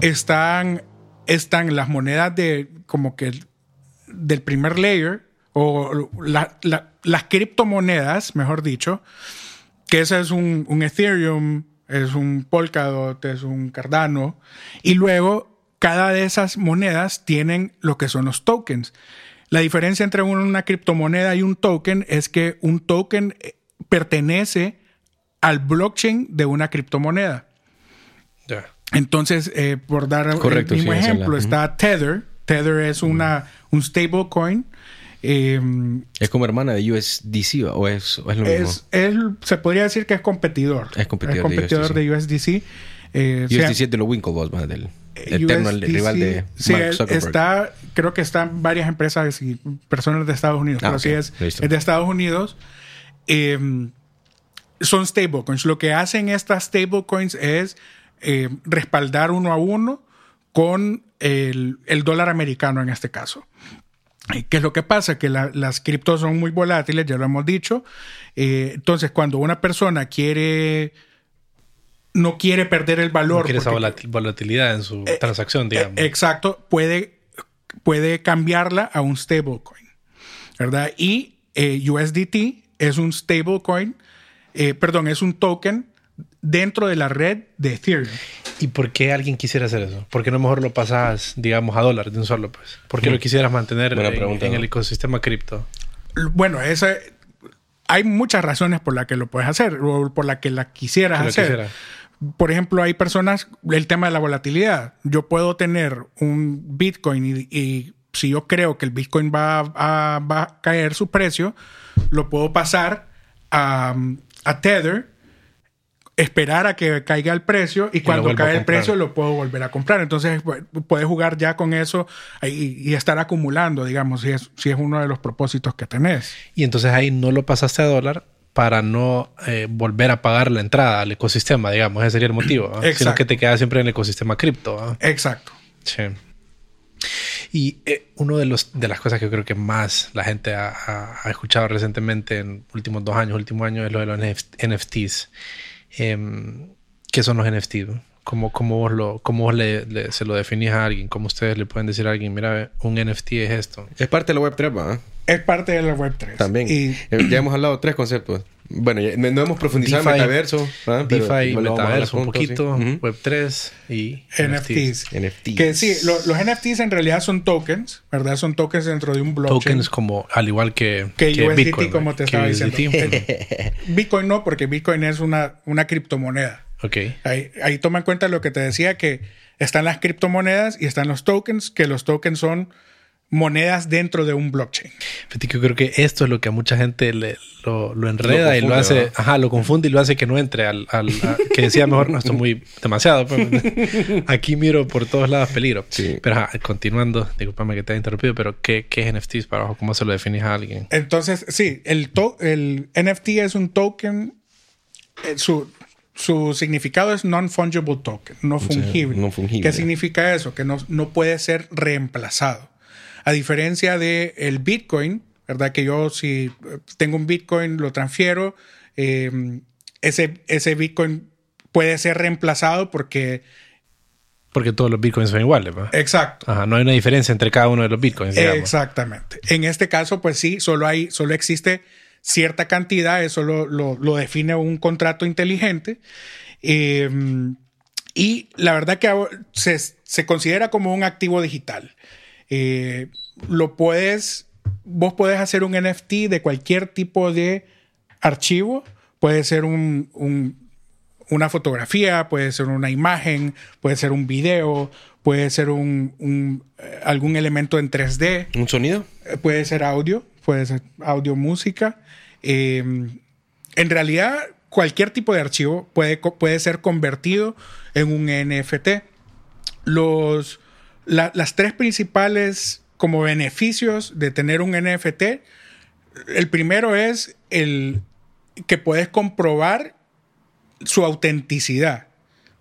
están, están las monedas de como que del primer layer o la- la- las criptomonedas, mejor dicho, que ese es un, un Ethereum, es un Polkadot, es un Cardano, y luego cada de esas monedas tienen lo que son los tokens. La diferencia entre una criptomoneda y un token es que un token eh, pertenece al blockchain de una criptomoneda. Ya. Entonces, eh, por dar Correcto, el mismo sí, esa es la- ejemplo, está Tether. Tether es una, un stablecoin Em, es como hermana de USDC o es, o es lo mismo. Es, se podría decir que es competidor. Es competidor, competidor de USDC. Eh, USDC es de los Winklevoss, más del eterno rival de sí, Está, creo que están varias empresas y personas de Estados Unidos, ah, pero sí es, es, de Estados Unidos. Eh, son stablecoins. Lo que hacen estas stablecoins es eh, respaldar uno a uno con el, dólar americano en este caso. ¿Qué es lo que pasa? Que las criptos son muy volátiles, ya lo hemos dicho. Eh, entonces, cuando una persona quiere no quiere perder el valor. No quiere esa volatilidad en su eh, transacción, digamos. exacto, puede, puede cambiarla a un stablecoin, ¿verdad? Y USDT es un stablecoin eh, perdón, es un token dentro de la red de Ethereum. ¿Y por qué alguien quisiera hacer eso? ¿Por qué no mejor lo pasas, digamos, a dólar de un solo? Pues? ¿Por qué lo quisieras mantener en, el ecosistema cripto? Bueno, esa, hay muchas razones por las que lo puedes hacer o por las que la quisieras hacer. Por ejemplo, hay personas, el tema de la volatilidad. Yo puedo tener un Bitcoin y, si yo creo que el Bitcoin va va a caer su precio, lo puedo pasar a, a Tether, esperar a que caiga el precio y, cuando cae el precio lo puedo volver a comprar. Entonces puedes jugar ya con eso y, estar acumulando, digamos, si es, si es uno de los propósitos que tenés. Y entonces ahí no lo pasaste a dólar para no eh, volver a pagar la entrada al ecosistema, digamos, ese sería el motivo, sino que te quedas siempre en el ecosistema cripto. Exacto. Sí. Y eh, una de, los, de las cosas que yo creo que más la gente ha, escuchado recientemente en últimos dos años, último año, es lo de los NFTs. Em, ¿Qué son los NFTs? ¿Cómo, cómo vos, lo, cómo le, se lo definís a alguien? ¿Cómo ustedes le pueden decir a alguien, mira, un NFT es esto? Es parte de la Web3, ¿va? Es parte de la Web3. También. Y... Eh, ya hemos hablado de tres conceptos. Bueno, no hemos profundizado en metaverso. DeFi, metaverso un poquito, Web3 y NFTs. NFTs. Que sí, los NFTs en realidad son tokens, ¿verdad? Son tokens dentro de un blockchain. Tokens como, al igual que, que, USDT, Bitcoin, como te estaba diciendo. Bitcoin no, porque Bitcoin es una, una criptomoneda. Ok. Ahí, ahí toma en cuenta lo que te decía, que están las criptomonedas y están los tokens, que los tokens son monedas dentro de un blockchain. Yo creo que esto es lo que a mucha gente le, lo, enreda y lo hace, ajá, lo confunde y lo hace que no entre al, que decía mejor, no, esto es muy demasiado. Pues, aquí miro por todos lados peligro. Pero continuando, discúlpame que te haya interrumpido, pero ¿qué, qué es NFTs para abajo? ¿Cómo se lo definís a alguien? Entonces, sí, el, el NFT es un token, eh, su, su significado es non-fungible token, no fungible. no fungible. ¿Qué significa eso? Que no, no puede ser reemplazado. A diferencia del el Bitcoin, ¿verdad? Que yo si tengo un Bitcoin, lo transfiero, em, ese, ese Bitcoin puede ser reemplazado porque... Porque todos los bitcoins son iguales, ¿verdad? Exacto. Ajá, no hay una diferencia entre cada uno de los bitcoins. Exactamente. En este caso, pues sí, solo hay, solo existe cierta cantidad, eso lo, lo, define un contrato inteligente. Em, y la verdad que se, se, considera como un activo digital. Eh, lo puedes, vos puedes hacer un NFT de cualquier tipo de archivo, puede ser un, una fotografía, puede ser una imagen, puede ser un video, puede ser un, eh, algún elemento en 3D. ¿Un sonido? Eh, puede ser audio, puede ser audio, música. Em, en realidad, cualquier tipo de archivo puede, puede ser convertido en un NFT. Los, las tres principales como beneficios de tener un NFT, el primero es el que puedes comprobar su autenticidad.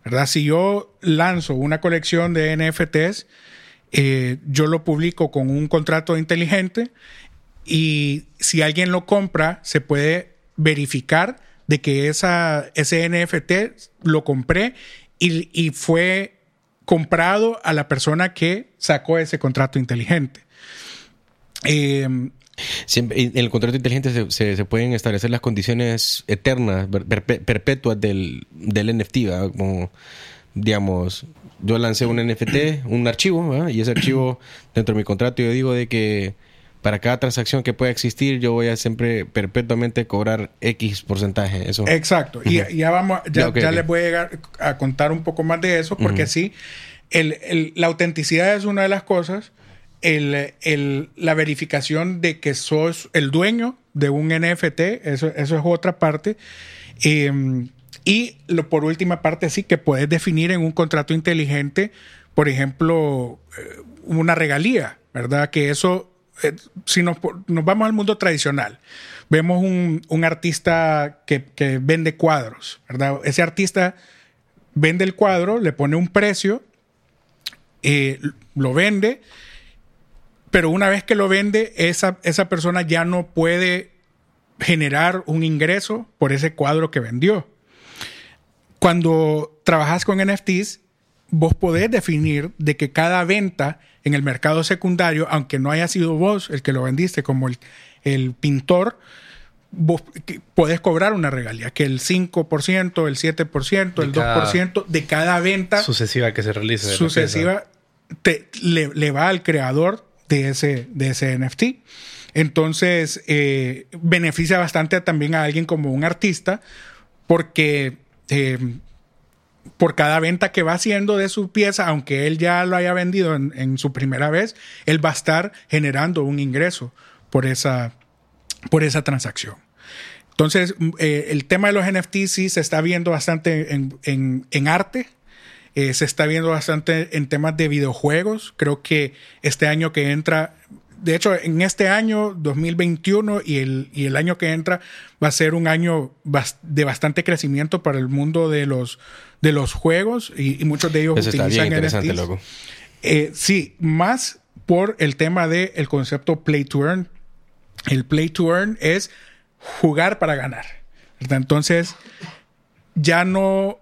¿verdad? Si yo lanzo una colección de NFTs, eh, yo lo publico con un contrato inteligente y si alguien lo compra, se puede verificar de que esa, ese NFT lo compré y, y fue comprado a la persona que sacó ese contrato inteligente. Eh, en el contrato inteligente se, pueden establecer las condiciones eternas, perpetuas del, del NFT, como digamos, yo lancé un NFT, un archivo, y ese archivo dentro de mi contrato yo digo de que para cada transacción que pueda existir, yo voy a siempre perpetuamente cobrar X porcentaje. Eso. Exacto. Y ya vamos, ya, les voy a llegar a contar un poco más de eso, porque sí, el, la autenticidad es una de las cosas. el, la verificación de que sos el dueño de un NFT, eso, eso es otra parte. Em, y lo, por última parte, sí, que puedes definir en un contrato inteligente, por ejemplo, eh, una regalía, ¿verdad? Que eso, eh, si nos, nos, vamos al mundo tradicional, vemos un, un artista que, que, vende cuadros, ¿verdad? Ese artista vende el cuadro, le pone un precio, eh, lo vende, pero una vez que lo vende, esa, esa persona ya no puede generar un ingreso por ese cuadro que vendió. Cuando trabajas con NFTs, vos podés definir de que cada venta en el mercado secundario, aunque no haya sido vos el que lo vendiste como el, el pintor, vos podés cobrar una regalía, que el 5%, el 7%, el 2% de cada venta sucesiva que se realice. Sucesiva te, le, le, va al creador de ese, de ese NFT. Entonces, eh, beneficia bastante también a alguien como un artista, porque eh, por cada venta que va haciendo de su pieza, aunque él ya lo haya vendido en, su primera vez, él va a estar generando un ingreso por esa, por esa transacción. Entonces, eh, el tema de los NFTs sí se está viendo bastante en, arte, eh, se está viendo bastante en temas de videojuegos. Creo que este año que entra de hecho, en este año 2021 y el, y el año que entra va a ser un año de bastante crecimiento para el mundo de los, de los juegos y, muchos de ellos Eso utilizan está bien interesante, loco. Eh, sí, más por el tema del el concepto play to earn. El play to earn es jugar para ganar. Entonces, ya no,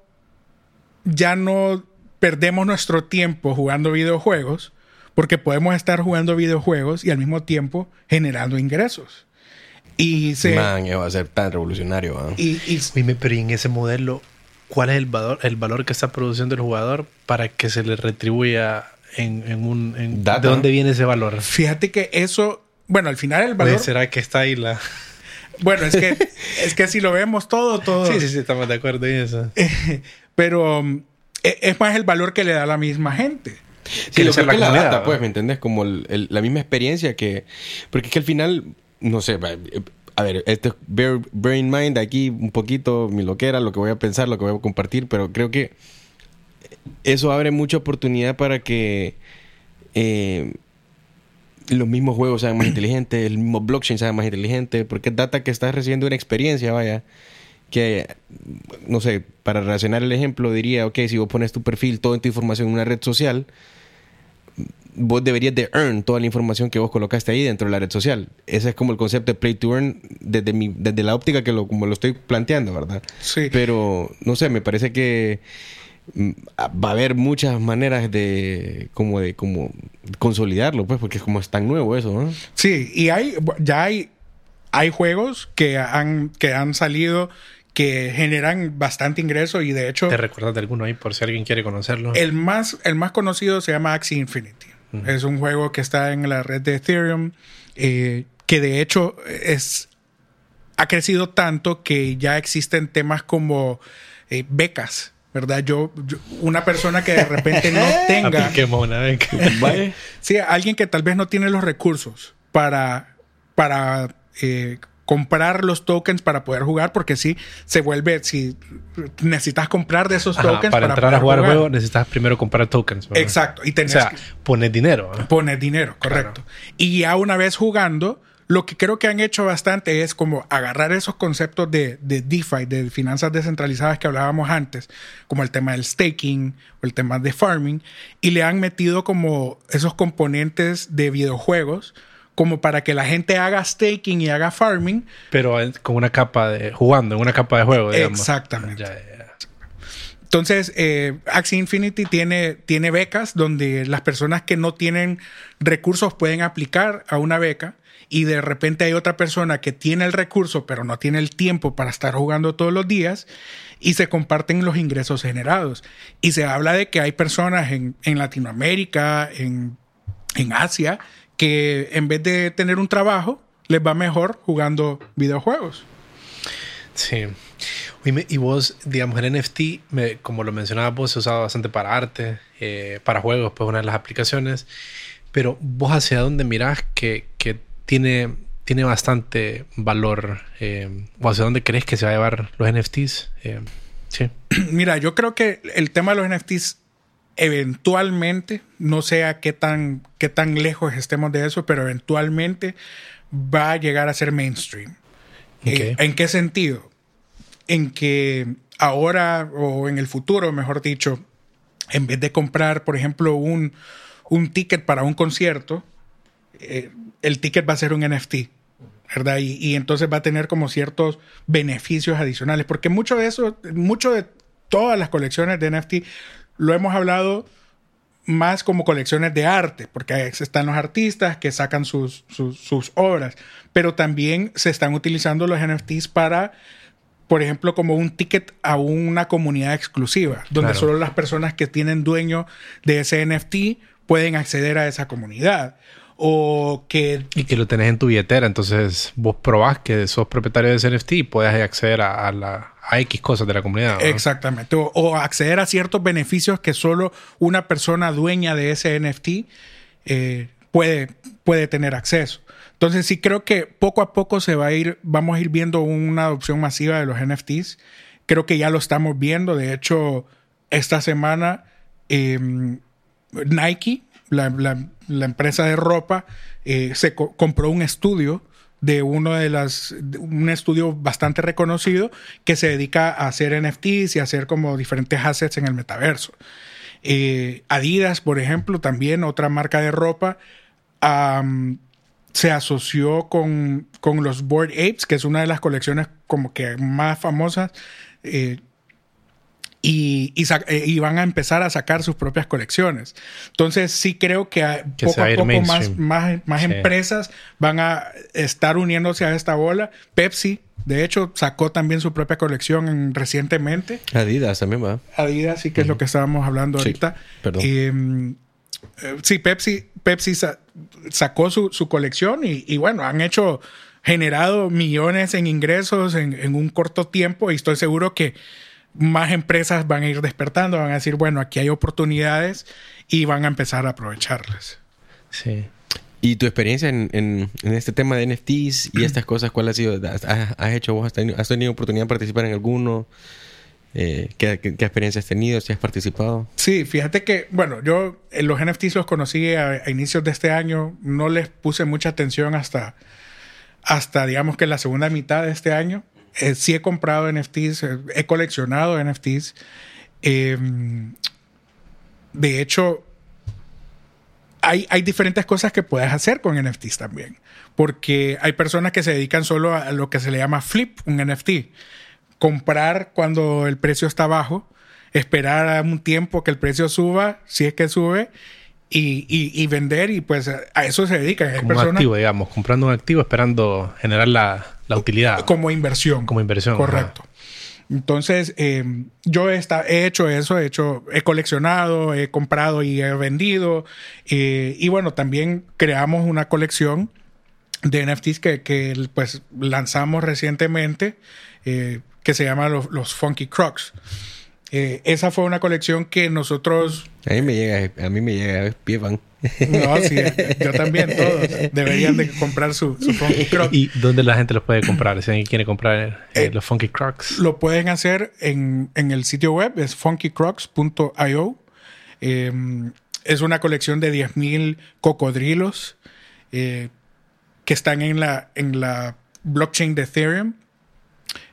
ya no perdemos nuestro tiempo jugando videojuegos, porque podemos estar jugando videojuegos y al mismo tiempo generando ingresos. Y se... Man, va a ser tan revolucionario. Y, pero en ese modelo, ¿cuál es el valor, el valor que está produciendo el jugador para que se le retribuya en, un... ¿De dónde viene ese valor? Fíjate que eso... Bueno, al final el valor... ¿Será que está ahí la...? Bueno, es que, es que si lo vemos todo, todo... Sí, sí, sí, estamos de acuerdo en eso. pero um, e, es más el valor que le da la misma gente. Sí, lo que la, la data, pues, ¿me entiendes? Como la misma experiencia que... Porque es que al final, no sé, a ver, esto bear, bear, in mind aquí un poquito mi loquera, lo que voy a pensar, lo que voy a compartir, pero creo que eso abre mucha oportunidad para que eh, los mismos juegos sean más inteligentes, el mismo blockchain sea más inteligente, porque es data que estás recibiendo una experiencia, vaya que, no sé, para relacionar el ejemplo, diría, ok, si vos pones tu perfil, toda tu información en una red social, vos deberías de earn toda la información que vos colocaste ahí dentro de la red social. Ese es como el concepto de play to earn desde, mi, desde la óptica que lo, como lo estoy planteando, ¿verdad? Sí. Pero, no sé, me parece que mm, va a haber muchas maneras de como de como consolidarlo, pues, porque es como es tan nuevo eso, ¿no? Sí, y hay, ya hay, hay juegos que han, que han salido que generan bastante ingreso y de hecho... ¿Te recuerdas de alguno ahí por si alguien quiere conocerlo? El más, el más conocido se llama Axie Infinity. Es un juego que está en la red de Ethereum, eh, que de hecho es, ha crecido tanto que ya existen temas como eh, becas. ¿Verdad? Yo, una persona que de repente no tenga. una beca. sí, alguien que tal vez no tiene los recursos para, para eh, comprar los tokens para poder jugar, porque si se vuelve, si necesitas comprar de esos tokens para, entrar a jugar, juego, necesitas primero comprar tokens. Exacto. Y o sea, pones dinero. Pones dinero, correcto. Y ya una vez jugando, lo que creo que han hecho bastante es como agarrar esos conceptos de, de, DeFi, de finanzas descentralizadas que hablábamos antes, como el tema del staking o el tema de farming, y le han metido como esos componentes de videojuegos como para que la gente haga staking y haga farming. Pero con una capa de. jugando en una capa de juego, digamos. Exactamente. Entonces, eh, Axie Infinity tiene, tiene becas donde las personas que no tienen recursos pueden aplicar a una beca y de repente hay otra persona que tiene el recurso pero no tiene el tiempo para estar jugando todos los días y se comparten los ingresos generados. Y se habla de que hay personas en, en Latinoamérica, en, en Asia, que en vez de tener un trabajo, les va mejor jugando videojuegos. Sí. Y vos, digamos, el NFT, como lo mencionabas vos, se usaba bastante para arte, eh, para juegos, pues una de las aplicaciones. Pero vos hacia dónde mirás que, que tiene, tiene bastante valor eh, o hacia dónde crees que se va a llevar los NFTs? Eh, sí. Mira, yo creo que el tema de los NFTs eventualmente, no sé a qué tan, qué tan lejos estemos de eso, pero eventualmente va a llegar a ser mainstream. Eh, ¿En qué sentido? En que ahora o en el futuro, mejor dicho, en vez de comprar, por ejemplo, un, un ticket para un concierto, eh, el ticket va a ser un NFT. ¿verdad? Y, y, entonces va a tener como ciertos beneficios adicionales, porque mucho de eso, mucho de todas las colecciones de NFT lo hemos hablado más como colecciones de arte, porque están los artistas que sacan sus, sus, obras, pero también se están utilizando los NFTs para, por ejemplo, como un ticket a una comunidad exclusiva, donde solo las personas que tienen dueño de ese NFT pueden acceder a esa comunidad. O que... Y que lo tenés en tu billetera, entonces vos probás que sos propietario de ese NFT y puedes acceder a la, a X cosas de la comunidad. Exactamente. O, acceder a ciertos beneficios que solo una persona dueña de ese NFT eh, puede, puede tener acceso. Entonces sí creo que poco a poco se va a ir, vamos a ir viendo una adopción masiva de los NFTs. Creo que ya lo estamos viendo. De hecho, esta semana em, Nike, la, empresa de ropa, eh, se compró un estudio de uno de las, un estudio bastante reconocido que se dedica a hacer NFTs y a hacer como diferentes assets en el metaverso. Eh, Adidas, por ejemplo, también otra marca de ropa, se asoció con, con, los Board Apes, que es una de las colecciones como que más famosas eh, y, eh, y, van a empezar a sacar sus propias colecciones. Entonces sí creo que, poco a, poco más, más, más empresas van a estar uniéndose a esta bola. Pepsi, de hecho, sacó también su propia colección recientemente. Adidas también va. Adidas, sí que es lo que estábamos hablando ahorita. Perdón. Em, eh, sí, Pepsi, Pepsi sacó su, su colección y, y, bueno, han hecho, generado millones en ingresos en, en un corto tiempo y estoy seguro que más empresas van a ir despertando, van a decir, bueno, aquí hay oportunidades y van a empezar a aprovecharlas. Sí. ¿Y tu experiencia en, en, este tema de NFTs y estas cosas, cuál ha sido? ¿Has, hecho vos? Has tenido, oportunidad de participar en alguno? Eh, ¿qué, experiencia has tenido? ¿Si has participado? Sí, fíjate que, bueno, yo los NFTs los conocí a, inicios de este año. No les puse mucha atención hasta, hasta, digamos que la segunda mitad de este año. Eh, sí he comprado NFTs, eh, he coleccionado NFTs. Em, de hecho, hay, hay, diferentes cosas que puedes hacer con NFTs también. Porque hay personas que se dedican solo a lo que se le llama flip, un NFT. Comprar cuando el precio está bajo, esperar un tiempo que el precio suba, si es que sube, y, y, vender, y pues a eso se dedican. Como un activo, digamos, comprando un activo esperando generar la, la utilidad. Como inversión. Como inversión. Correcto. Entonces, eh, yo he, he, hecho eso, he hecho, he coleccionado, he comprado y he vendido. Eh, y bueno, también creamos una colección de NFTs que, que pues lanzamos recientemente, eh, que se llama los, los Funky Crocs. Esa fue una colección que nosotros... A mí me llega, a mí me llega pie van. No, sí, yo también, todos deberían de comprar su, Funky Croc. ¿Y dónde la gente los puede comprar? Si alguien quiere comprar eh, eh, los Funky Crocs. Lo pueden hacer en, el sitio web, es funkycrocs.io. Em, es una colección de 10.000 cocodrilos eh, que están en la, en la blockchain de Ethereum.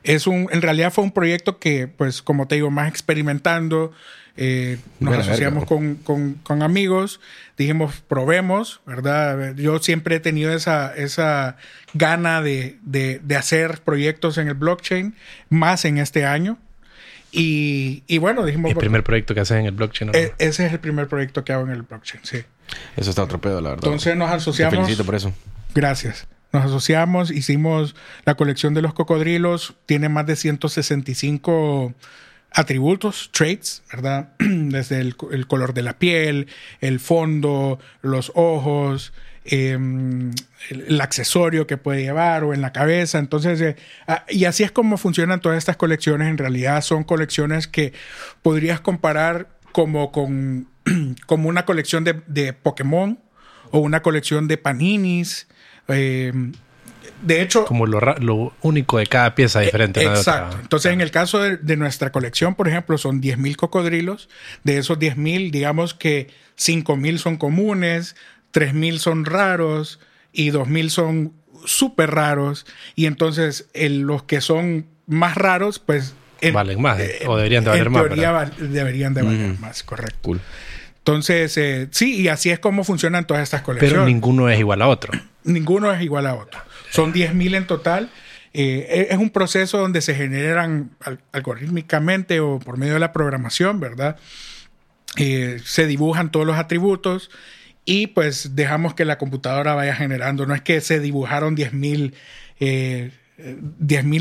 Es un, en realidad fue un proyecto que, pues, como te digo, más experimentando, eh, nos asociamos con, con, amigos, dijimos, probemos, ¿verdad? Yo siempre he tenido esa, esa gana de, de, hacer proyectos en el blockchain, más en este año. Y, y bueno, dijimos... El primer proyecto que haces en el blockchain. E, ese es el primer proyecto que hago en el blockchain, sí. Eso está otro pedo, la verdad. Entonces nos asociamos... Te felicito por eso. Gracias. Nos asociamos, hicimos la colección de los cocodrilos, tiene más de 165 atributos, traits, ¿verdad? Desde el, color de la piel, el fondo, los ojos, em, el, accesorio que puede llevar o en la cabeza. Entonces, eh, ah, y así es como funcionan todas estas colecciones. En realidad son colecciones que podrías comparar como con como una colección de, de Pokémon o una colección de paninis. Eh, de hecho... Como lo, lo, único de cada pieza diferente. exacto. Entonces, en el caso de, nuestra colección, por ejemplo, son 10.000 cocodrilos. De esos 10.000, digamos que 5.000 son comunes, 3.000 son raros y 2.000 son súper raros. Y entonces los que son más raros, pues... valen más, eh, o deberían de valer más. deberían de valer más, correcto. Entonces, eh, sí, y así es como funcionan todas estas colecciones. Pero ninguno es igual a otro. Ninguno es igual a otro. Son 10.000 en total. Eh, es un proceso donde se generan algorítmicamente o por medio de la programación, ¿verdad? se dibujan todos los atributos y pues dejamos que la computadora vaya generando. No es que se dibujaron 10.000 eh,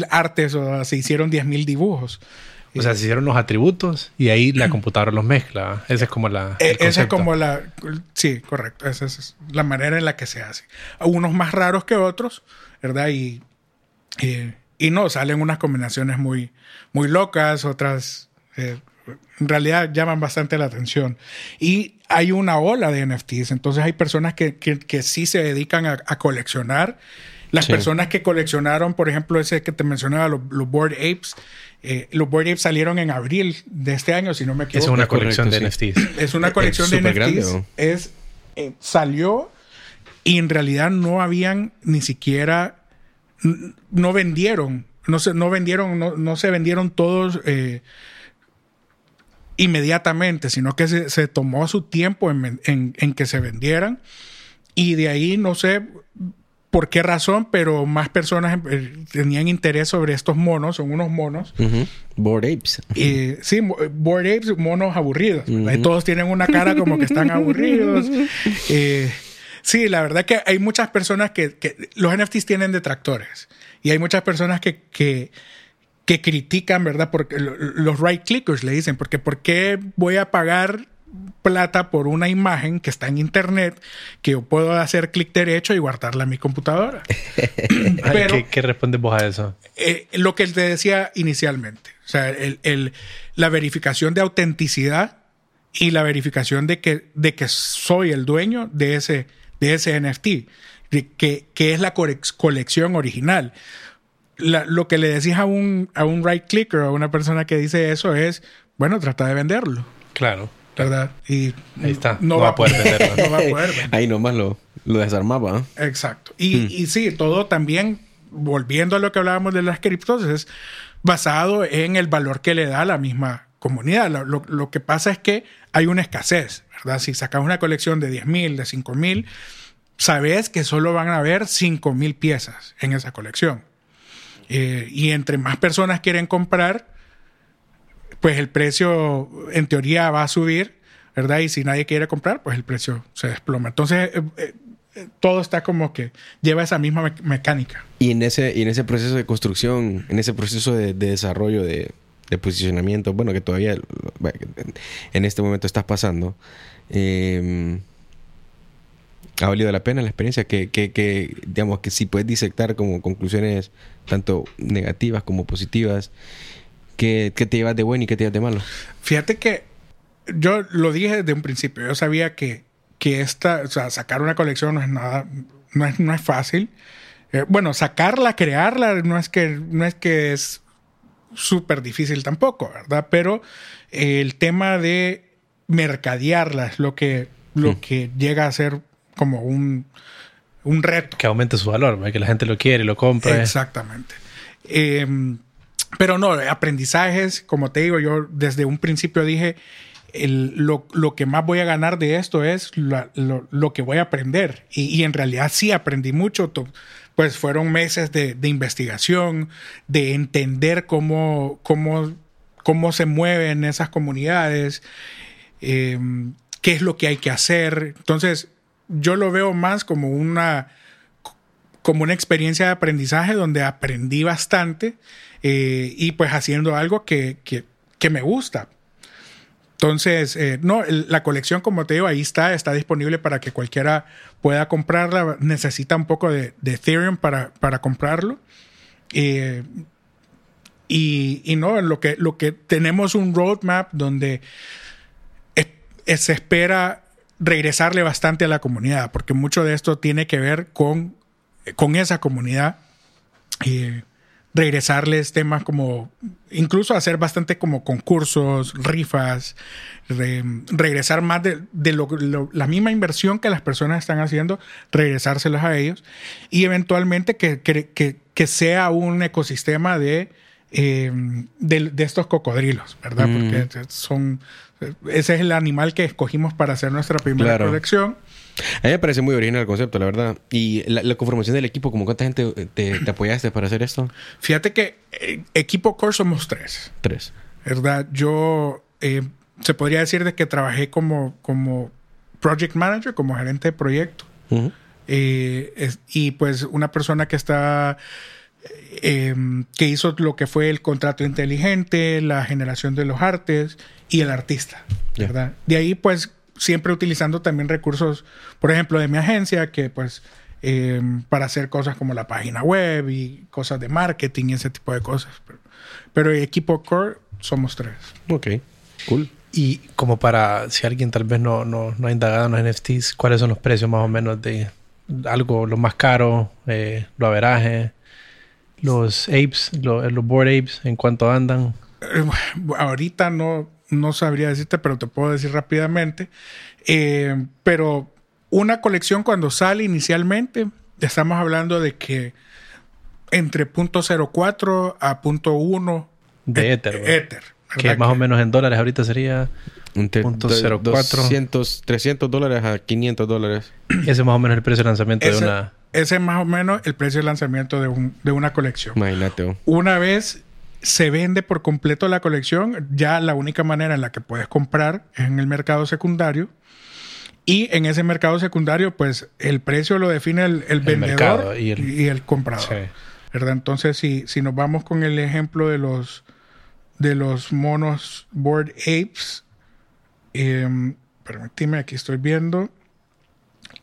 artes o se hicieron 10.000 dibujos. O sea, se hicieron los atributos y ahí la computadora los mezcla. Esa es como la. Eh, esa es como la. Sí, correcto. Esa es la manera en la que se hace. Unos más raros que otros, ¿verdad? Y, y, no, salen unas combinaciones muy, muy locas, otras eh, en realidad llaman bastante la atención. Y hay una ola de NFTs, entonces hay personas que, que, sí se dedican a, coleccionar. Las personas que coleccionaron, por ejemplo, ese que te mencionaba, los, Board Apes, eh, los Board Apes salieron en abril de este año, si no me equivoco. Es una colección de NFTs. Es una colección de NFTs. es, eh, salió y en realidad no habían ni siquiera, no vendieron, no se, no vendieron, no, no se vendieron todos. Eh, inmediatamente, sino que se, tomó su tiempo en, que se vendieran. Y de ahí no sé por qué razón, pero más personas eh, tenían interés sobre estos monos, son unos monos. Board apes. sí, board apes, monos aburridos. Todos tienen una cara como que están aburridos. Eh, sí, la verdad que hay muchas personas que, que, los NFTs tienen detractores. Y hay muchas personas que, que que critican, ¿verdad? Porque los right clickers le dicen, porque ¿por qué voy a pagar plata por una imagen que está en internet que yo puedo hacer clic derecho y guardarla en mi computadora? Pero, ¿Qué, respondes vos a eso? Eh, lo que te decía inicialmente, o sea, el, la verificación de autenticidad y la verificación de que, de que soy el dueño de ese, de ese NFT, que, que es la colección original lo que le decís a un, a un right clicker o a una persona que dice eso es, bueno, trata de venderlo. Claro. ¿Verdad? Y Ahí está. No, va, a poder venderlo. no va a poder Ahí nomás lo, lo desarmaba. Exacto. Y, hmm. y sí, todo también, volviendo a lo que hablábamos de las criptos, es basado en el valor que le da la misma comunidad. Lo, lo, que pasa es que hay una escasez, ¿verdad? Si sacas una colección de 10.000, de 5.000, sabes que solo van a haber 5.000 piezas en esa colección. Eh, y entre más personas quieren comprar, pues el precio en teoría va a subir, ¿verdad? Y si nadie quiere comprar, pues el precio se desploma. Entonces, eh, eh, todo está como que lleva esa misma mecánica. Y en ese, y en ese proceso de construcción, en ese proceso de, desarrollo de, posicionamiento, bueno, que todavía en este momento estás pasando, eh, ha valido la pena la experiencia, que, que, que, digamos que si puedes disectar como conclusiones tanto negativas como positivas, ¿qué, te llevas de bueno y qué te llevas de malo? Fíjate que yo lo dije desde un principio, yo sabía que, que esta, o sea, sacar una colección no es nada, no es, no es fácil. Eh, bueno, sacarla, crearla, no es que, no es que es súper difícil tampoco, ¿verdad? Pero el tema de mercadearla es lo que, lo hmm. que llega a ser como un, un reto. Que aumente su valor, que la gente lo quiere, lo compre. Exactamente. Em, pero no, aprendizajes, como te digo, yo desde un principio dije, lo, que más voy a ganar de esto es lo, que voy a aprender. Y, en realidad sí aprendí mucho. Pues fueron meses de, investigación, de entender cómo, cómo, cómo se mueven esas comunidades, em, qué es lo que hay que hacer. Entonces, yo lo veo más como una, como una experiencia de aprendizaje donde aprendí bastante eh, y pues haciendo algo que, me gusta. Entonces, eh, no, la colección, como te digo, ahí está, está disponible para que cualquiera pueda comprarla. Necesita un poco de, Ethereum para, para comprarlo. Eh, y, y, no, lo que, lo que tenemos un roadmap donde se espera regresarle bastante a la comunidad, porque mucho de esto tiene que ver con, con esa comunidad. Eh, regresarles temas como, incluso hacer bastante como concursos, rifas, regresar más de, la misma inversión que las personas están haciendo, regresárselas a ellos y eventualmente que, que, sea un ecosistema de, eh, de, estos cocodrilos, ¿verdad? Porque son, ese es el animal que escogimos para hacer nuestra primera colección. A mí me parece muy original el concepto, la verdad. Y la, conformación del equipo, ¿como cuánta gente te, apoyaste para hacer esto? Fíjate que eh, equipo core somos tres. Tres. ¿Verdad? Yo eh, se podría decir de que trabajé como, como project manager, como gerente de proyecto. Eh, y pues una persona que está que hizo lo que fue el contrato inteligente, la generación de los artes y el artista, ¿verdad? De ahí pues siempre utilizando también recursos, por ejemplo, de mi agencia, que pues eh, para hacer cosas como la página web y cosas de marketing y ese tipo de cosas. Pero, el equipo core somos tres. Ok, cool. Y como para, si alguien tal vez no, no, no ha indagado en los NFTs, ¿cuáles son los precios más o menos de algo, lo más caro, eh, lo averaje, los apes, los board apes, en cuánto andan? Eh, ahorita no, no sabría decirte, pero te puedo decir rápidamente. Eh, pero una colección cuando sale inicialmente, estamos hablando de que entre .04 a .1 de Ether. que más o menos en dólares ahorita sería .04. 200, 300 dólares a 500 dólares. Ese es más o menos el precio de lanzamiento de una... Ese es más o menos el precio de lanzamiento de, un, de una colección. Imagínate. Una vez se vende por completo la colección, ya la única manera en la que puedes comprar es en el mercado secundario. Y en ese mercado secundario, pues el precio lo define el, vendedor y, el, comprador. ¿verdad? Entonces, si, si nos vamos con el ejemplo de los, de los monos Board Apes, eh, permíteme, aquí estoy viendo.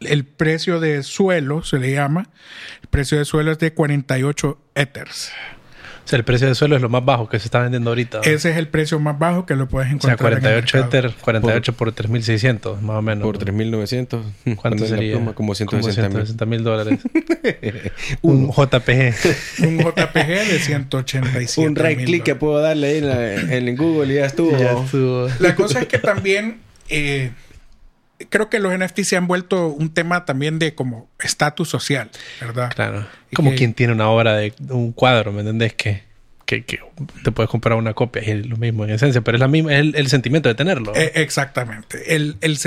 El precio de suelo se le llama. El precio de suelo es de 48 Ethers. O sea, el precio de suelo es lo más bajo que se está vendiendo ahorita. Ese es el precio más bajo que lo puedes encontrar. O sea, 48 Ether, 48 por, 3.600, más o menos. Por 3.900. ¿Cuánto sería? como 160 mil dólares. un JPG. un JPG de 187 Un right click que puedo darle ahí en, Google y ya estuvo. Ya estuvo. La cosa es que también... Eh, creo que los NFT se han vuelto un tema también de como estatus social, ¿verdad? Claro. Como quien tiene una obra de un cuadro, ¿me entendés? Que, que, te puedes comprar una copia y es lo mismo en esencia, pero es, la misma, es el, sentimiento de tenerlo. E, exactamente. El, el,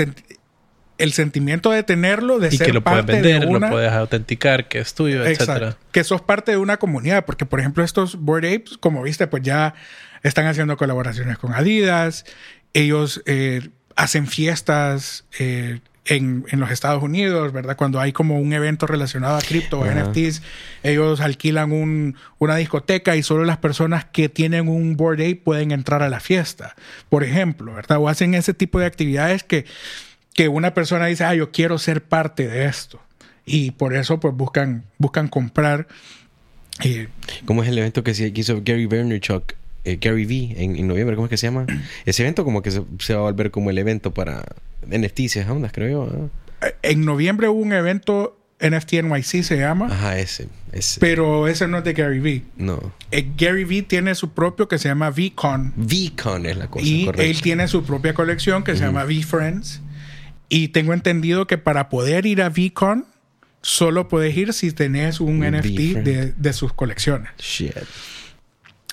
el, sentimiento de tenerlo, de y ser que lo puedes vender, lo puedes autenticar, que es tuyo, etc. Que sos parte de una comunidad, porque por ejemplo estos Board Apes, como viste, pues ya están haciendo colaboraciones con Adidas, ellos... Eh, hacen fiestas eh, en, los Estados Unidos, ¿verdad? Cuando hay como un evento relacionado a cripto o NFTs, ellos alquilan una discoteca y solo las personas que tienen un board ape pueden entrar a la fiesta, por ejemplo, ¿verdad? O hacen ese tipo de actividades que, que una persona dice, ah, yo quiero ser parte de esto. Y por eso pues buscan, buscan comprar. Eh, ¿Cómo es el evento que hizo Gary Vaynerchuk eh, Gary V en, noviembre, ¿cómo es que se llama? Ese evento como que se, va a volver como el evento para NFTs, ondas, creo yo. Eh, en noviembre hubo un evento NFT NYC se llama. Ajá, ese, ese. Pero ese no es de Gary V. No. Eh, Gary V tiene su propio que se llama VCon. VCon es la cosa. Y él tiene su propia colección que se llama V-Friends. Y tengo entendido que para poder ir a VCon, solo puedes ir si tenés un NFT de, de, sus colecciones. Shit.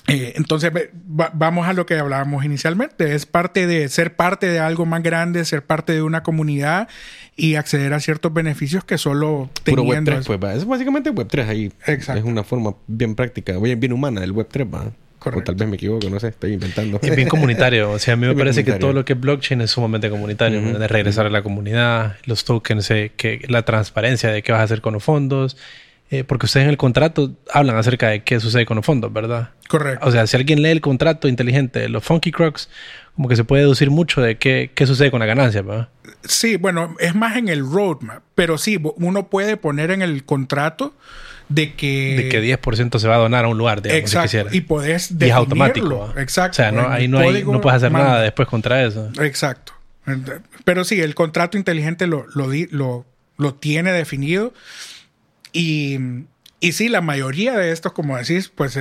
Eh, entonces, vamos a lo que hablábamos inicialmente. Es parte de ser parte de algo más grande, ser parte de una comunidad y acceder a ciertos beneficios que solo teniendo... Web 3, pues, Es básicamente Web 3 ahí. Exacto. Es una forma bien práctica, bien, bien humana del Web 3, ¿va? O tal vez me equivoco, no sé, estoy inventando. Es bien comunitario. O sea, a mí me parece que todo lo que es blockchain es sumamente comunitario. De regresar a la comunidad, los tokens, eh, que la transparencia de qué vas a hacer con los fondos eh, porque ustedes en el contrato hablan acerca de qué sucede con los fondos, ¿verdad? Correcto. O sea, si alguien lee el contrato inteligente de los Funky Crocs, como que se puede deducir mucho de qué, qué sucede con la ganancia, ¿verdad? Sí, bueno, es más en el roadmap, pero sí, uno puede poner en el contrato de que... De que 10% se va a donar a un lugar, digamos, Exacto, y podés definirlo. Y es automático. Exacto. O sea, no, ahí no, hay, no puedes hacer nada después contra eso. Exacto. Pero sí, el contrato inteligente lo, lo, lo, lo tiene definido. Y, y, sí, la mayoría de estos, como decís, pues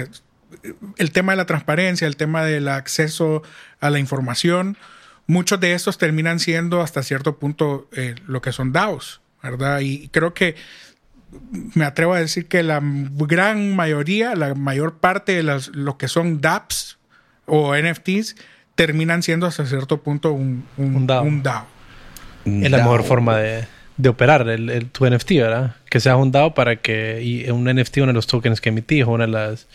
el tema de la transparencia, el tema del acceso a la información, muchos de estos terminan siendo hasta cierto punto eh, lo que son DAOs, ¿verdad? Y creo que me atrevo a decir que la gran mayoría, la mayor parte de las, lo que son dApps o NFTs terminan siendo hasta cierto punto un, un, DAO. Es la mejor forma de, de operar el, tu NFT, ¿verdad? Que sea un DAO para que y un NFT, uno de los tokens que emitís, una de las...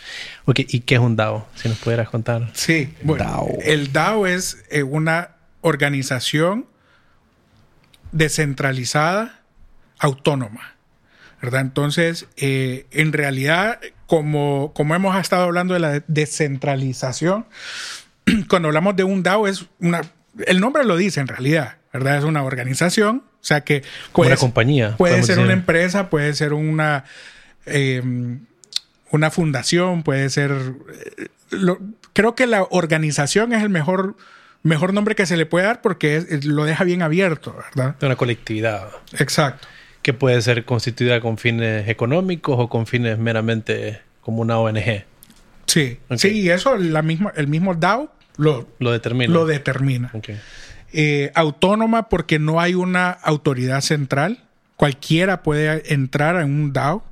¿Y qué es un DAO? Si nos pudieras contar. Sí, bueno, el DAO es eh, una organización descentralizada, autónoma. ¿verdad? Entonces, eh, en realidad, como, como hemos estado hablando de la descentralización, cuando hablamos de un DAO es una... El nombre lo dice en realidad, ¿verdad? Es una organización, o sea que... Puede, una compañía. Puede ser una empresa, puede ser una... Em, una fundación, puede ser... Eh, creo que la organización es el mejor mejor nombre que se le puede dar porque lo deja bien abierto, ¿verdad? De una colectividad. Exacto que puede ser constituida con fines económicos o con fines meramente como una ONG. Sí, sí, y eso la misma, el mismo DAO lo, lo determina. Lo determina. Eh, autónoma porque no hay una autoridad central. Cualquiera puede entrar en un DAO.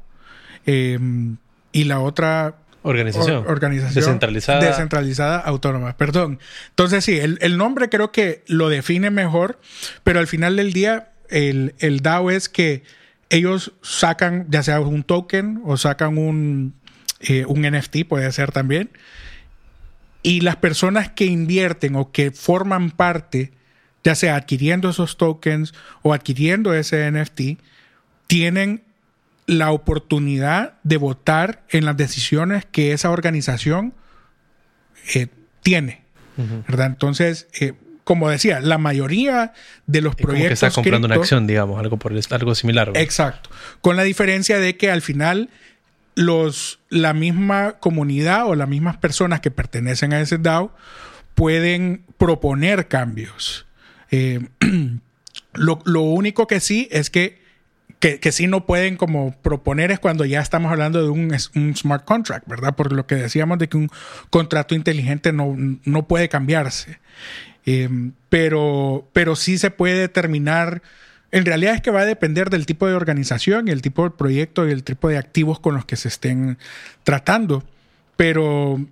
Em, y la otra Organización. organización. Descentralizada. Descentralizada autónoma. Perdón. Entonces, sí, el, el, nombre creo que lo define mejor, pero al final del día el, el DAO es que ellos sacan ya sea un token o sacan un, eh, un NFT, puede ser también. Y las personas que invierten o que forman parte, ya sea adquiriendo esos tokens o adquiriendo ese NFT, tienen la oportunidad de votar en las decisiones que esa organización eh, tiene. ¿verdad? Entonces, eh, como decía, la mayoría de los proyectos. Como que está comprando una acción, digamos, algo, por algo similar. Exacto. Con la diferencia de que al final los, la misma comunidad o las mismas personas que pertenecen a ese DAO pueden proponer cambios. Eh, lo, único que sí es que, que, sí no pueden como proponer es cuando ya estamos hablando de un, un, smart contract, ¿verdad? Por lo que decíamos de que un contrato inteligente no, no puede cambiarse. Em, pero, pero sí se puede determinar. En realidad es que va a depender del tipo de organización y el tipo de proyecto y el tipo de activos con los que se estén tratando. Pero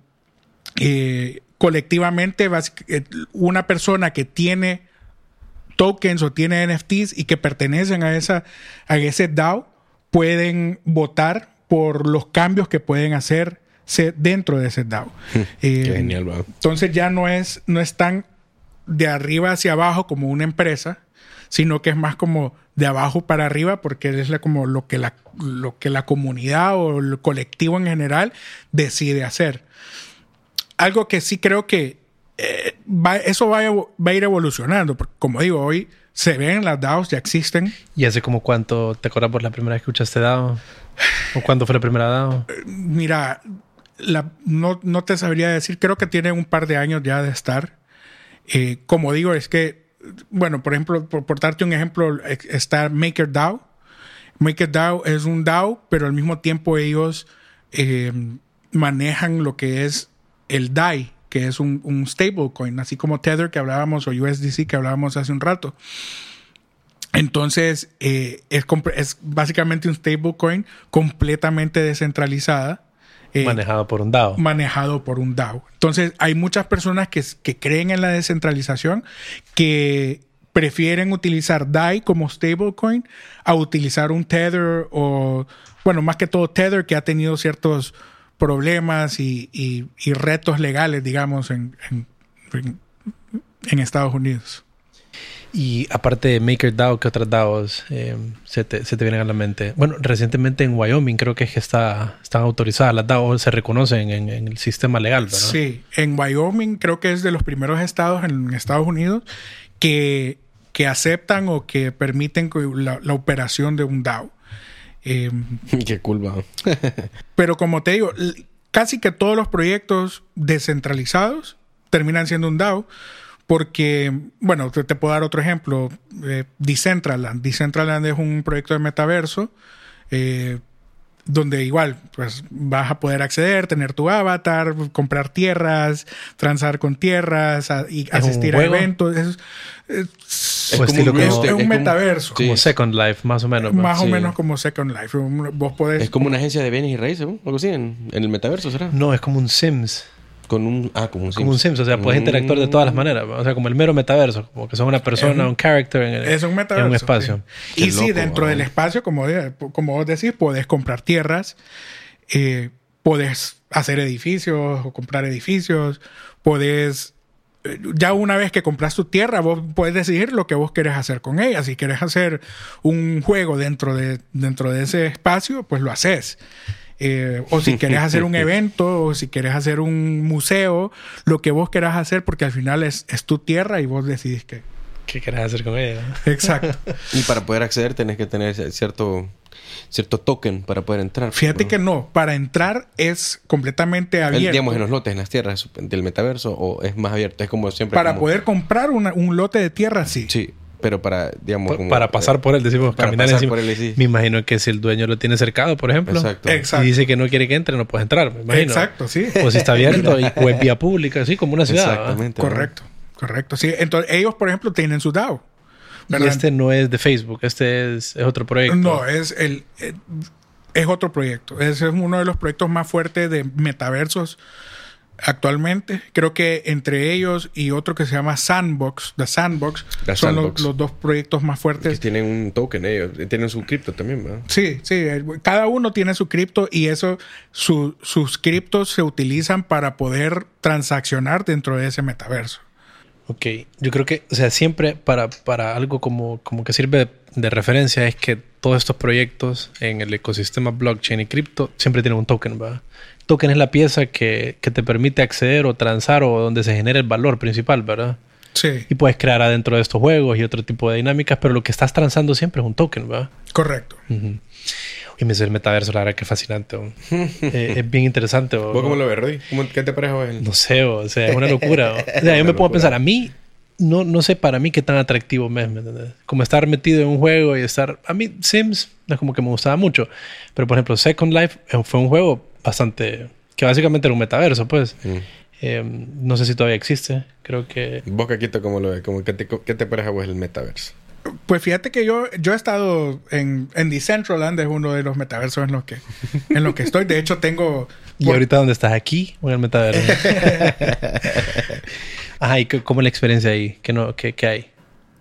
eh, colectivamente, eh, una persona que tiene tokens o tiene NFTs y que pertenecen a, esa, a ese DAO pueden votar por los cambios que pueden hacerse dentro de ese DAO. Qué em, genial, Entonces ya no es, no es tan de arriba hacia abajo como una empresa, sino que es más como de abajo para arriba porque es como lo que la, lo que la comunidad o el colectivo en general decide hacer. Algo que sí creo que eh, eso va a, ir evolucionando, porque como digo, hoy se ven las DAOs, ya existen. ¿Y hace como cuánto te acuerdas por la primera vez que escuchaste DAO? ¿O cuándo fue la primera DAO? Eh, mira, no, no te sabría decir, creo que tiene un par de años ya de estar. Eh, como digo, es que, bueno, por ejemplo, por, darte un ejemplo, está MakerDAO. MakerDAO es un DAO, pero al mismo tiempo ellos eh, manejan lo que es el DAI, que es un, un stablecoin, así como Tether que hablábamos o USDC que hablábamos hace un rato. Entonces, eh, es, es, básicamente un stablecoin completamente descentralizada eh, manejado por un DAO. Manejado por un DAO. Entonces, hay muchas personas que, creen en la descentralización que prefieren utilizar DAI como stablecoin a utilizar un Tether o, bueno, más que todo Tether que ha tenido ciertos problemas y, retos legales, digamos, en, en Estados Unidos. Y aparte de MakerDAO, ¿qué otras DAOs eh, se, te, vienen a la mente? Bueno, recientemente en Wyoming creo que es que está, están autorizadas las DAOs, se reconocen en, el sistema legal, ¿verdad? Sí, en Wyoming creo que es de los primeros estados en Estados Unidos que, que aceptan o que permiten la, operación de un DAO. Em, Qué cool, pero como te digo, casi que todos los proyectos descentralizados terminan siendo un DAO porque, bueno, te, te puedo dar otro ejemplo. Eh, Decentraland. Decentraland es un proyecto de metaverso. eh, donde igual pues vas a poder acceder, tener tu avatar, comprar tierras, transar con tierras a- y asistir a eventos. Es, es- Es O como estilo un- es- como- es un como- metaverso. Sí. Como Second Life, más o menos. Más o Sí. menos como Second Life. Vos podés... Es como una agencia de bienes y raíces, ¿no? Algo así, en, en el metaverso, ¿será? No, es como un Sims. Con un... Ah, como un Como un Sims, o sea, puedes Mm. interactuar de todas las maneras. ¿va? O sea, como el mero metaverso, como que son una persona, Es un- un character en, el- Es un metaverso. en un espacio. sí. Y sí, dentro ah. del espacio, como, como vos decís, podés comprar tierras, eh, podés hacer edificios o comprar edificios, podés... Ya una vez que compras tu tierra, vos puedes decidir lo que vos querés hacer con ella. Si querés hacer un juego dentro de, dentro de ese espacio, pues lo haces. Eh, o si querés hacer un evento, o si querés hacer un museo, lo que vos querás hacer, porque al final es, es tu tierra y vos decidís que... ¿Qué querés hacer con ella? Exacto. Y para poder acceder tenés que tener cierto, cierto token para poder entrar. Fíjate ¿no? que no, para entrar es completamente El- abierto. digamos, en los lotes, en las tierras del metaverso, o es más abierto, es como siempre. para como- poder comprar una- un lote de tierra, sí. Sí, pero para, digamos, como- para pasar por él, decimos, para caminar pasar encima. por él, sí. Me imagino que si el dueño lo tiene cercado, por ejemplo, Exacto. Exacto. y dice que no quiere que entre, no puedes entrar, me imagino. Exacto, sí. O si está abierto y, o es vía pública, así como una ciudad. ¿va? Exactamente. Correcto, correcto. Sí, entonces ellos, por ejemplo, tienen su DAO. Y este no es de Facebook, este es, es otro proyecto. No, es el eh, es otro proyecto. Ese es uno de los proyectos más fuertes de metaversos actualmente. Creo que entre ellos y otro que se llama Sandbox, The Sandbox, The son los- Sandbox. Los, dos proyectos más Que fuertes. tienen un token ellos, tienen su cripto también, ¿verdad? Sí, sí, cada uno tiene su cripto y eso, su- sus criptos se utilizan para poder transaccionar dentro de ese metaverso. Ok, yo creo que, o sea, siempre para, para algo como, como que sirve de, referencia es que todos estos proyectos en el ecosistema blockchain y cripto siempre tienen un token, ¿va? Token es la pieza que, que te permite acceder o transar o donde se genera el valor principal, ¿verdad? Sí, Y puedes crear adentro de estos juegos y otro tipo de dinámicas, pero lo que estás transando siempre es un token, ¿va? correcto. Ujú. Y me dice el metaverso, la verdad que es fascinante. Eh, es bien interesante. ¿o? ¿Vos cómo lo ves, Roddy? ¿Cómo- ¿Qué te parece? vos? No sé, o sea, es una locura. ¿o? Sea, yo me puedo locura. pensar, a mí, no, no sé para mí qué tan atractivo me es, ¿me entiendes? Como estar metido en un juego y estar... A mí Sims no es como que me gustaba mucho, pero por ejemplo Second Life eh, fue un juego bastante... que básicamente era un metaverso, pues. Mm. Eh, no sé si todavía existe, creo que... Vos, Caquito, ¿cómo lo ves? ¿Cómo, qué, te, ¿Qué te parece a vos el metaverso? Pues fíjate que yo, yo he estado en, en Decentraland, es uno de los metaversos en los que, en los que estoy. De hecho, tengo... ¿Y ahorita dónde estás? ¿Aquí o en el metaverso? Ajá, ¿y qué- cómo es la experiencia ahí? ¿Qué, no, qué, qué hay?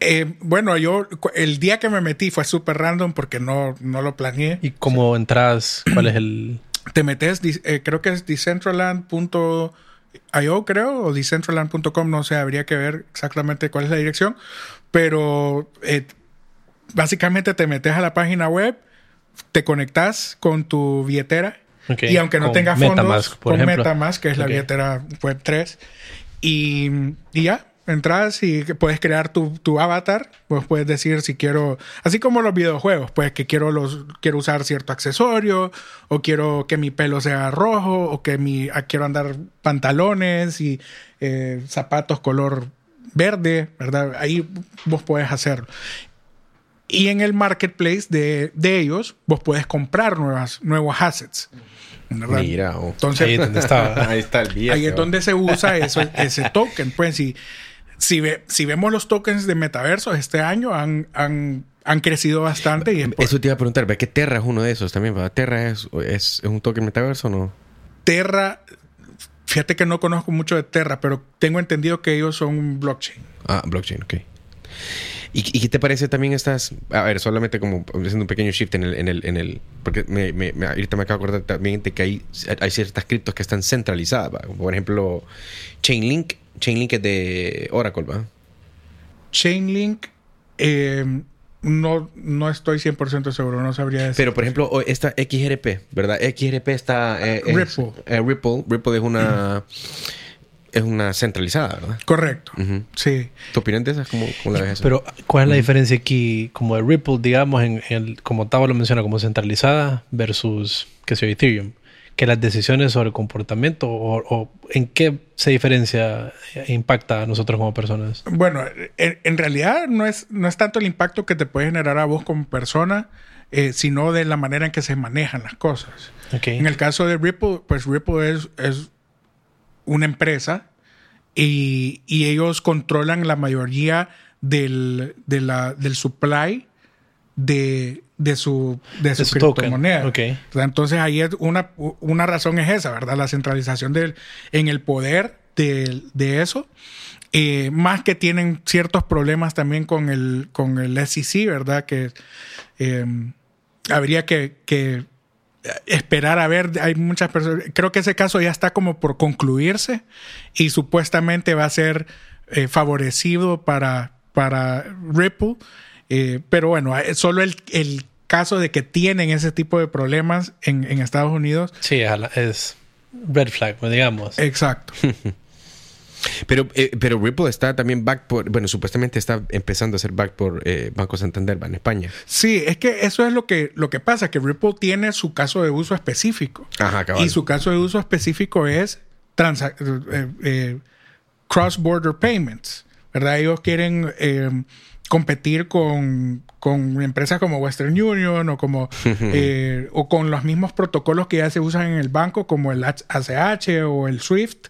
eh, bueno, yo el día que me metí fue súper random porque no, no lo planeé. ¿Y cómo entras? ¿Cuál es el...? Te metes, eh, creo que es decentraland.io, creo, o decentraland.com, no sé, habría que ver exactamente cuál es la dirección. Pero eh, básicamente te metes a la página web, te conectas con tu billetera. Ok, Y aunque no con tenga fondos, Metamask, por con ejemplo. Metamask, que es la billetera web 3. Y, y ya, entras y puedes crear tu, tu avatar. Pues puedes decir si quiero, así como los videojuegos, pues que quiero, los, quiero usar cierto accesorio, o quiero que mi pelo sea rojo, o que mi, ah, quiero andar pantalones y eh, zapatos color verde, ¿verdad? Ahí vos puedes hacerlo. Y en el marketplace de, de ellos, vos puedes comprar nuevas, nuevos assets. ¿verdad? Mira, oh. Entonces, Ahí es donde estaba. ahí está el billete. ahí es donde se usa eso, ese token. Pues si, si, ve- si vemos los tokens de metaverso este año han, han, han crecido bastante y Eso te iba a preguntar, ¿ve que Terra es uno de esos también? ¿verdad? ¿Terra es, es, es un token metaverso o no? Terra. Fíjate que no conozco mucho de Terra, pero tengo entendido que ellos son un blockchain. Ah, blockchain, ok. ¿Y, y qué te parece también estas? A ver, solamente como haciendo un pequeño shift en el... En el, en el porque me, me- me- ahorita me acabo de acordar también de que hay, hay ciertas criptos que están centralizadas. ¿va? Por ejemplo, Chainlink. Chainlink es de Oracle, ¿va? Chainlink, eh, no, no estoy 100% seguro, no sabría decir. Pero, por ejemplo, esta XRP, ¿verdad? XRP está... eh, es- Ripple. eh, Ripple. Ripple es una... Es una centralizada, ¿verdad? Correcto. Sí. ¿Tu opinión de esas? ¿Cómo, cómo la ves eso? Pero, ¿cuál es la diferencia aquí, como de Ripple, digamos, en, en- como Tavo lo menciona, como centralizada versus, que sea Ethereum? Que las decisiones sobre el comportamiento o, en qué se diferencia e impacta a nosotros como personas? Bueno, en, realidad no es, no es tanto el impacto que te puede generar a vos como persona, eh, sino de la manera en que se manejan las cosas. En el caso de Ripple, pues Ripple es, es una empresa y, y, ellos controlan la mayoría del, de la, del supply de, de su, de, su, criptomoneda. Entonces ahí es una, una razón es esa, ¿verdad? La centralización del, en el poder de, de eso. Eh, más que tienen ciertos problemas también con el, con el SEC, ¿verdad? Que eh, habría que, que, esperar a ver. Hay muchas personas. Creo que ese caso ya está como por concluirse y supuestamente va a ser eh, favorecido para, para Ripple. Eh, pero bueno, solo el, el, caso de que tienen ese tipo de problemas en, en Estados Unidos. Sí, es red flag, pues, digamos. Exacto. Pero, eh, pero Ripple está también back por, bueno, supuestamente está empezando a ser back por eh, Banco Santander en España. Sí, es que eso es lo que, lo que pasa, que Ripple tiene su caso de uso específico. Ajá, Y su caso de uso específico es cross-border payments, ¿verdad? Ellos quieren competir con, con, empresas como Western Union o como eh, o con los mismos protocolos que ya se usan en el banco como el ACH o el SWIFT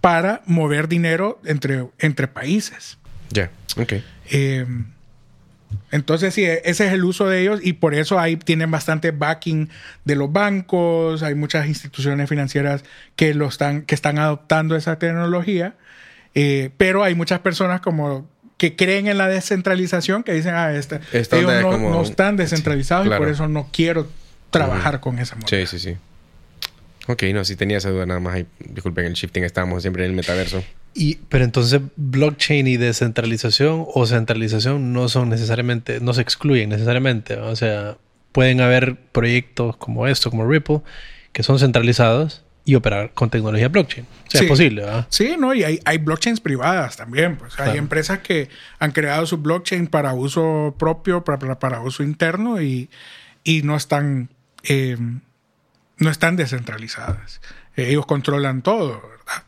para mover dinero entre, entre países. Ya, ok. Em, entonces, sí, ese es el uso de ellos y por eso ahí tienen bastante backing de los bancos, hay muchas instituciones financieras que, lo están, que están adoptando esa tecnología, eh, pero hay muchas personas como que creen en la descentralización, que dicen, ah, este, ellos no, están descentralizados y por eso no quiero trabajar con esa moneda. Sí, sí, sí. Ok, no, si tenía esa duda nada más. disculpen, el shifting estábamos siempre en el metaverso. Y, pero entonces, blockchain y descentralización o centralización no son necesariamente, no se excluyen necesariamente. O sea, pueden haber proyectos como esto, como Ripple, que son centralizados y operar con tecnología blockchain. O sea, es posible, ¿verdad? Sí, no, y hay, hay blockchains privadas también. Pues. Hay empresas que han creado su blockchain para uso propio, para, para, uso interno y, y no están eh, no están descentralizadas. ellos controlan todo, ¿verdad?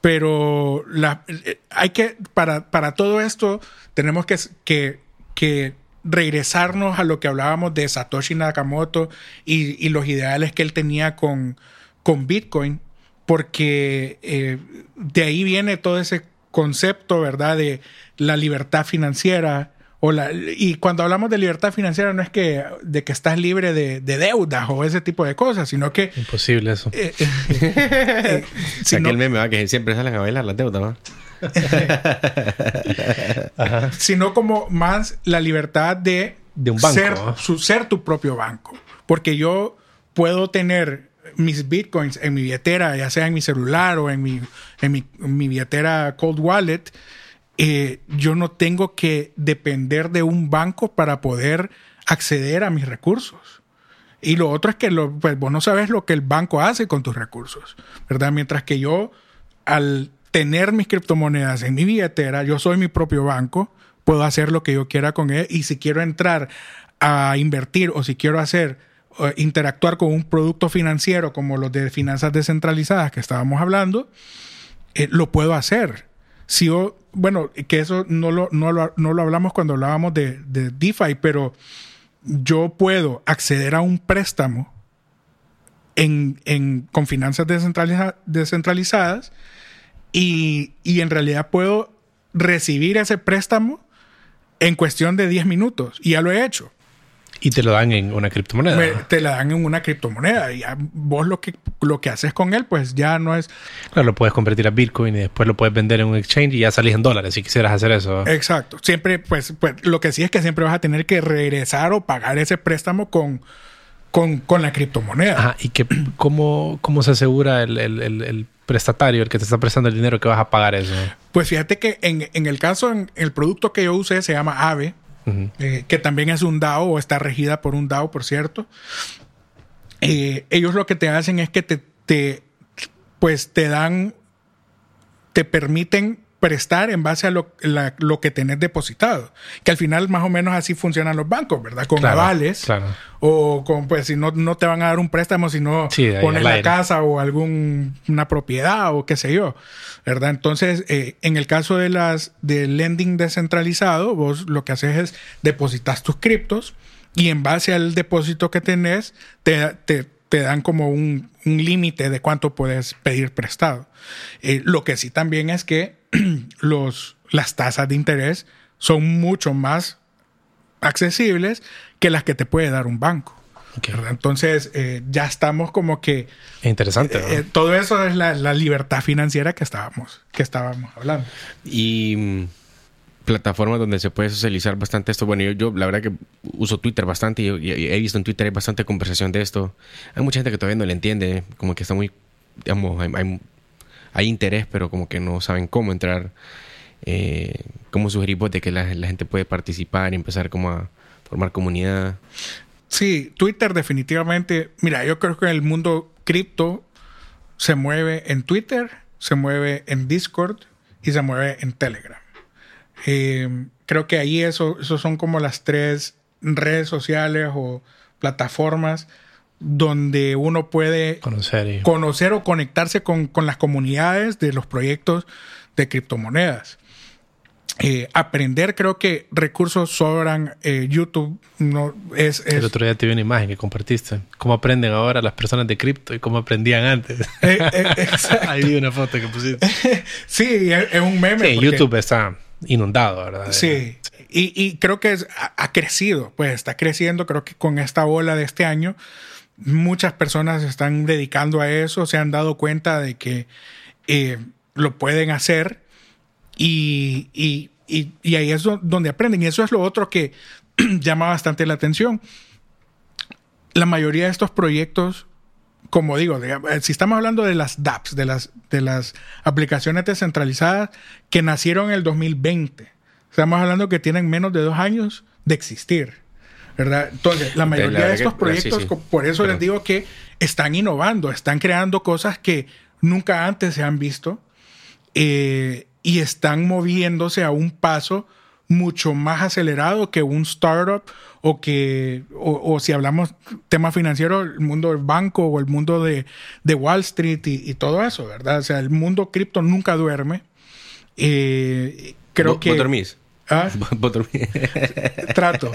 Pero la, eh, hay que, para, para todo esto, tenemos que, que, que regresarnos a lo que hablábamos de Satoshi Nakamoto y, y los ideales que él tenía con con Bitcoin, porque eh, de ahí viene todo ese concepto, ¿verdad? De la libertad financiera. O la, y cuando hablamos de libertad financiera no es que de que estás libre de, deudas o ese tipo de cosas, sino que... Imposible eso. Eh, eh, sino, el meme va que siempre salen a bailar las deudas, ¿no? Sino como más la libertad de, de un banco, ser, ser tu propio banco. Porque yo puedo tener mis bitcoins en mi billetera, ya sea en mi celular o en mi, en mi, billetera Cold Wallet, eh, yo no tengo que depender de un banco para poder acceder a mis recursos. Y lo otro es que lo, pues, vos no sabes lo que el banco hace con tus recursos, ¿verdad? Mientras que yo, al tener mis criptomonedas en mi billetera, yo soy mi propio banco, puedo hacer lo que yo quiera con él y si quiero entrar a invertir o si quiero hacer interactuar con un producto financiero como los de finanzas descentralizadas que estábamos hablando, eh, lo puedo hacer. Si yo, bueno, que eso no lo, no lo, hablamos cuando hablábamos de, de, DeFi, pero yo puedo acceder a un préstamo en, en, con finanzas descentralizadas y, y en realidad puedo recibir ese préstamo en cuestión de 10 minutos. Y ya lo he hecho. Y te lo dan en una criptomoneda. te la dan en una criptomoneda. Y vos lo que, lo que haces con él, pues ya no es. Claro, lo puedes convertir a Bitcoin y después lo puedes vender en un exchange y ya salís en dólares si quisieras hacer eso. Exacto. Siempre, pues, pues lo que sí es que siempre vas a tener que regresar o pagar ese préstamo con, con, la criptomoneda. Ajá. ¿Y que, cómo, cómo se asegura el, el, prestatario, el que te está prestando el dinero, que vas a pagar eso? Pues fíjate que en, en el caso, en el producto que yo usé se llama AVE eh, que también es un DAO o está regida por un DAO, por cierto. Eh, ellos lo que te hacen es que te, te, pues te dan, te permiten prestar en base a lo, lo, que tenés depositado. Que al final más o menos así funcionan los bancos, ¿verdad? Con avales. Claro. O con, pues, si no, no te van a dar un préstamo, si no pones la casa o alguna propiedad o qué sé yo, ¿verdad? Entonces, eh, en el caso de las del lending descentralizado, vos lo que haces es depositas tus criptos y en base al depósito que tenés, te, te te dan como un, límite de cuánto puedes pedir prestado. Eh, lo que sí también es que los, las tasas de interés son mucho más accesibles que las que te puede dar un banco. Entonces, eh, ya estamos como que... Interesante. Eh, todo eso es la, la, libertad financiera que estábamos, que estábamos hablando. Y mm, plataformas donde se puede socializar bastante esto. Bueno, yo, yo la verdad que uso Twitter bastante y, he visto en Twitter hay bastante conversación de esto. Hay mucha gente que todavía no le entiende, como que está muy, digamos, hay, hay, interés, pero como que no saben cómo entrar. Eh, ¿Cómo sugerir de que la, gente puede participar y empezar como a formar comunidad? Sí, Twitter definitivamente. Mira, yo creo que el mundo cripto se mueve en Twitter, se mueve en Discord y se mueve en Telegram. Eh, creo que ahí eso son como las tres redes sociales o plataformas donde uno puede conocer, conocer o conectarse con, con, las comunidades de los proyectos de criptomonedas. Eh, aprender, creo que recursos sobran. Eh, YouTube no es, El otro día te vi una imagen que compartiste. ¿Cómo aprenden ahora las personas de cripto y cómo aprendían antes? Ahí vi una foto que pusiste. sí, es, un meme. Sí, YouTube está inundado, ¿verdad? Sí. Y, creo que ha, crecido, pues está creciendo. Creo que con esta ola de este año, muchas personas se están dedicando a eso, se han dado cuenta de que eh, lo pueden hacer y, y, ahí es donde aprenden. Y eso es lo otro que llama bastante la atención. La mayoría de estos proyectos como digo, eh, si estamos hablando de las dApps, de las, de las aplicaciones descentralizadas que nacieron en el 2020, estamos hablando que tienen menos de dos años de existir. ¿Verdad? Entonces, la mayoría de estos proyectos, por eso les digo que están innovando, están creando cosas que nunca antes se han visto eh, y están moviéndose a un paso mucho más acelerado que un startup o que, o, si hablamos tema financiero, el mundo del banco o el mundo de, Wall Street y, todo eso, ¿verdad? O sea, el mundo cripto nunca duerme. Eh, creo que... ¿Vos dormís? ¿Ah? Trato.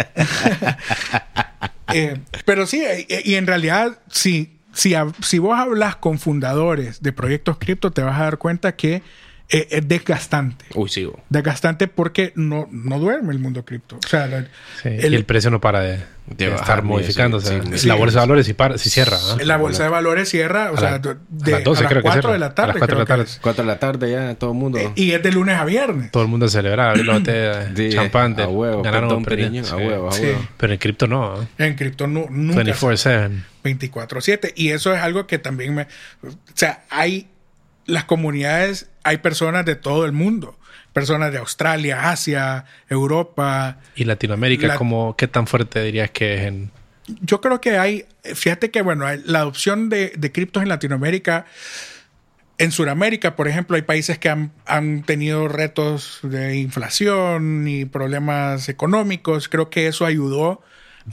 Eh, pero sí, eh, y en realidad, si, si, si vos hablas con fundadores de proyectos cripto, te vas a dar cuenta que eh, es, desgastante. Uy, sí. Desgastante porque no, no duerme el mundo cripto. O sea, el, y el precio no para de, estar modificándose. la bolsa de valores si, cierra. La bolsa de valores cierra, o sea, de, a las 12 creo 4 de la tarde. A las 4 de la tarde. 4 de la tarde ya, todo el mundo. Eh, y es de lunes a viernes. Todo el mundo celebra, abrir la botella de champán. A huevo, ganaron un premio. A huevo, a huevo. Pero en cripto no. En cripto no, nunca. 24-7. 24-7. Y eso es algo que también me. O sea, hay las comunidades, hay personas de todo el mundo. Personas de Australia, Asia, Europa. ¿Y Latinoamérica? como ¿Qué tan fuerte dirías que es en...? Yo creo que hay... Fíjate que, bueno, la adopción de, de criptos en Latinoamérica... En Sudamérica, por ejemplo, hay países que han, han, tenido retos de inflación y problemas económicos. Creo que eso ayudó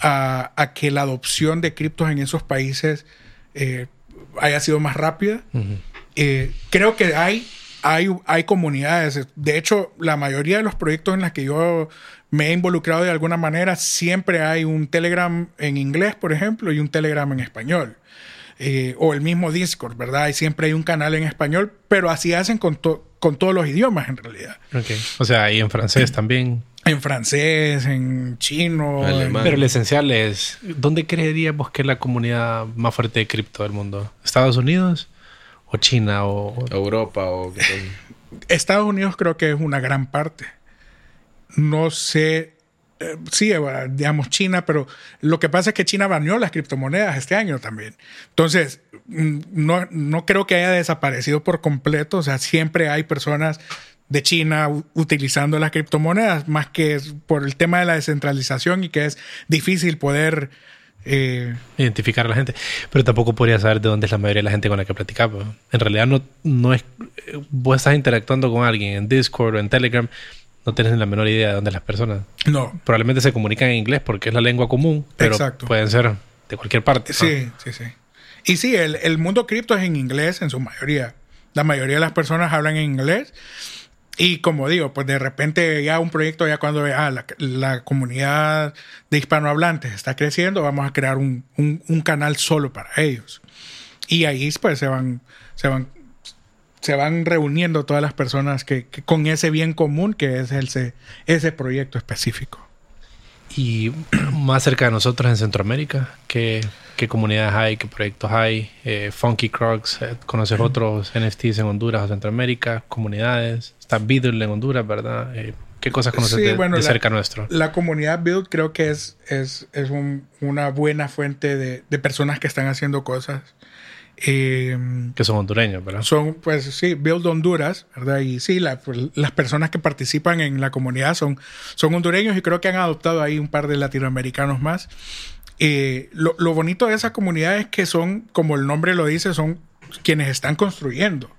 a, a que la adopción de criptos en esos países eh, haya sido más rápida. Eh, creo que hay, hay, hay comunidades. De hecho, la mayoría de los proyectos en los que yo me he involucrado de alguna manera, siempre hay un Telegram en inglés, por ejemplo, y un Telegram en español. Eh, o el mismo Discord, ¿verdad? Y siempre hay un canal en español, pero así hacen con, con todos los idiomas en realidad. O sea, y en francés también. En francés, en chino. Pero lo esencial es, ¿dónde creeríamos que es la comunidad más fuerte de cripto del mundo? ¿Estados Unidos? O China o Europa o Estados Unidos creo que es una gran parte. No sé, eh, sí, eh, digamos China, pero lo que pasa es que China baneó las criptomonedas este año también. Entonces, mm, no, no creo que haya desaparecido por completo. O sea, siempre hay personas de China utilizando las criptomonedas, más que por el tema de la descentralización y que es difícil poder Eh, Identificar a la gente. Pero tampoco podría saber de dónde es la mayoría de la gente con la que platicaba. En realidad no, no es... Vos estás interactuando con alguien en Discord o en Telegram, no tienes la menor idea de dónde es las personas. no, Probablemente se comunican en inglés porque es la lengua común, pero Exacto. pueden ser de cualquier parte. ¿no? Sí, sí, sí. Y sí, el, el mundo cripto es en inglés en su mayoría. La mayoría de las personas hablan en inglés. Y como digo, pues de repente ya un proyecto, ya cuando ah, la, comunidad de hispanohablantes está creciendo, vamos a crear un, un- canal solo para ellos. Y ahí pues se van, se van, se van reuniendo todas las personas que, con ese bien común que es ese, ese proyecto específico. Y más cerca de nosotros en Centroamérica, ¿qué, qué comunidades hay? ¿Qué proyectos hay? Eh, Funky Crocs, eh, ¿conoces otros NFTs en Honduras o Centroamérica? ¿Comunidades? Está Beetle en Honduras, ¿verdad? Eh, ¿Qué cosas conoces Sí, de, bueno, de la- cerca nuestro? La comunidad Build creo que es, es, es un- una buena fuente de, de personas que están haciendo cosas. Eh, Que son hondureños, ¿verdad? son, pues sí, Build Honduras, ¿verdad? Y sí, la- pues, las personas que participan en la comunidad son, son hondureños y creo que han adoptado ahí un par de latinoamericanos más. Eh, lo, lo bonito de esa comunidad es que son, como el nombre lo dice, son quienes están construyendo,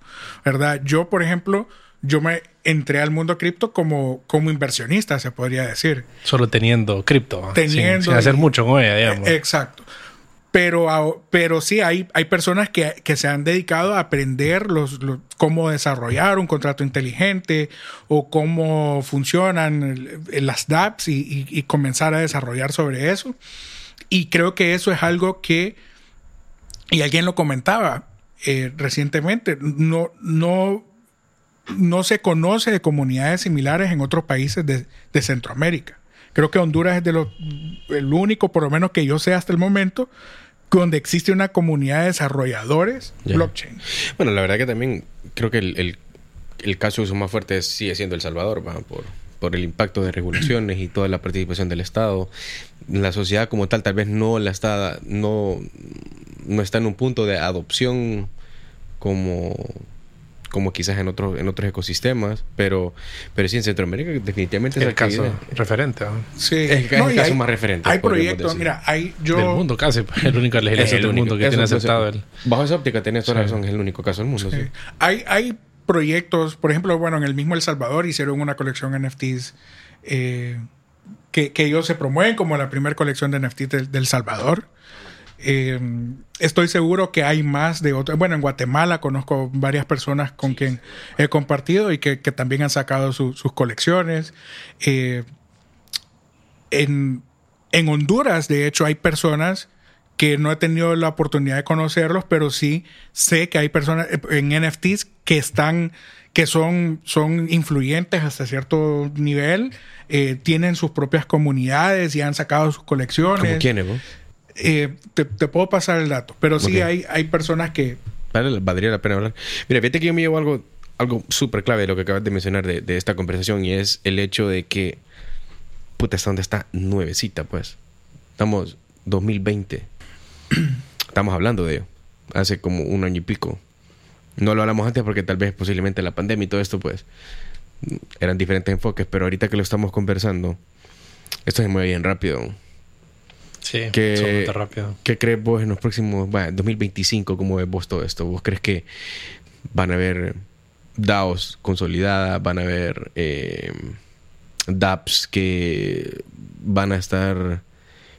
¿verdad? Yo, por ejemplo, yo me entré al mundo cripto como, como inversionista, se podría decir. Solo teniendo cripto. Teniendo sin, sin hacer mucho con ella, digamos. Eh, Exacto. Pero, pero sí, hay, hay personas que, que se han dedicado a aprender los, cómo desarrollar un contrato inteligente o cómo funcionan las dApps y comenzar a desarrollar sobre eso. Y creo que eso es algo que, y alguien lo comentaba eh, recientemente, no, no, no se conoce de comunidades similares en otros países de, de Centroamérica. Creo que Honduras es de los, el único, por lo menos que yo sé hasta el momento, donde existe una comunidad de desarrolladores blockchain. Bueno, la verdad que también creo que el, el, el caso de uso más fuerte sigue siendo El Salvador, ¿va? Por, por el impacto de regulaciones y toda la participación del Estado. La sociedad como tal tal vez no la está, no, no está en un punto de adopción como como quizás en otros en otros ecosistemas, pero pero sí en Centroamérica definitivamente esa el caso actividad- referente ¿no? Sí. Es- es el caso hay- más referente, Hay proyectos, mira, hay yo... del mundo casi. pues, El único Es legislación el del único. mundo que Eso, tiene aceptado el... Bajo esa óptica tenés toda la Sí. razón, es el único caso del mundo. Sí. sí. Hay, hay proyectos, por ejemplo, bueno, en el mismo El Salvador hicieron una colección NFTs eh, que, que ellos se promueven como la primera colección de NFTs del, del Salvador. Eh, estoy seguro que hay más de otros. Bueno, en Guatemala conozco varias personas con quien he compartido y que, que también han sacado su- sus colecciones. Eh, en, en Honduras, de hecho, hay personas que no he tenido la oportunidad de conocerlos, pero sí sé que hay personas eh, en NFTs que están, que son, son influyentes hasta cierto nivel, eh, tienen sus propias comunidades y han sacado sus colecciones. ¿Como quiénes, vos? Eh, te, te puedo pasar el dato, pero sí hay, hay personas que... Vale, valdría la pena hablar. Mira, fíjate que yo me llevo algo, algo súper clave de lo que acabas de mencionar de, de esta conversación y es el hecho de que, puta, hasta donde está nuevecita, pues. Estamos 2020. Estamos hablando de ello. Hace como un año y pico. No lo hablamos antes porque tal vez posiblemente la pandemia y todo esto, pues, eran diferentes enfoques, pero ahorita que lo estamos conversando, esto se mueve bien rápido. Sí, Que- rápido. ¿Qué crees vos en los próximos, bueno, 2025, cómo ves vos todo esto? ¿Vos crees que van a haber DAOs consolidadas, van a haber eh, dApps que van a estar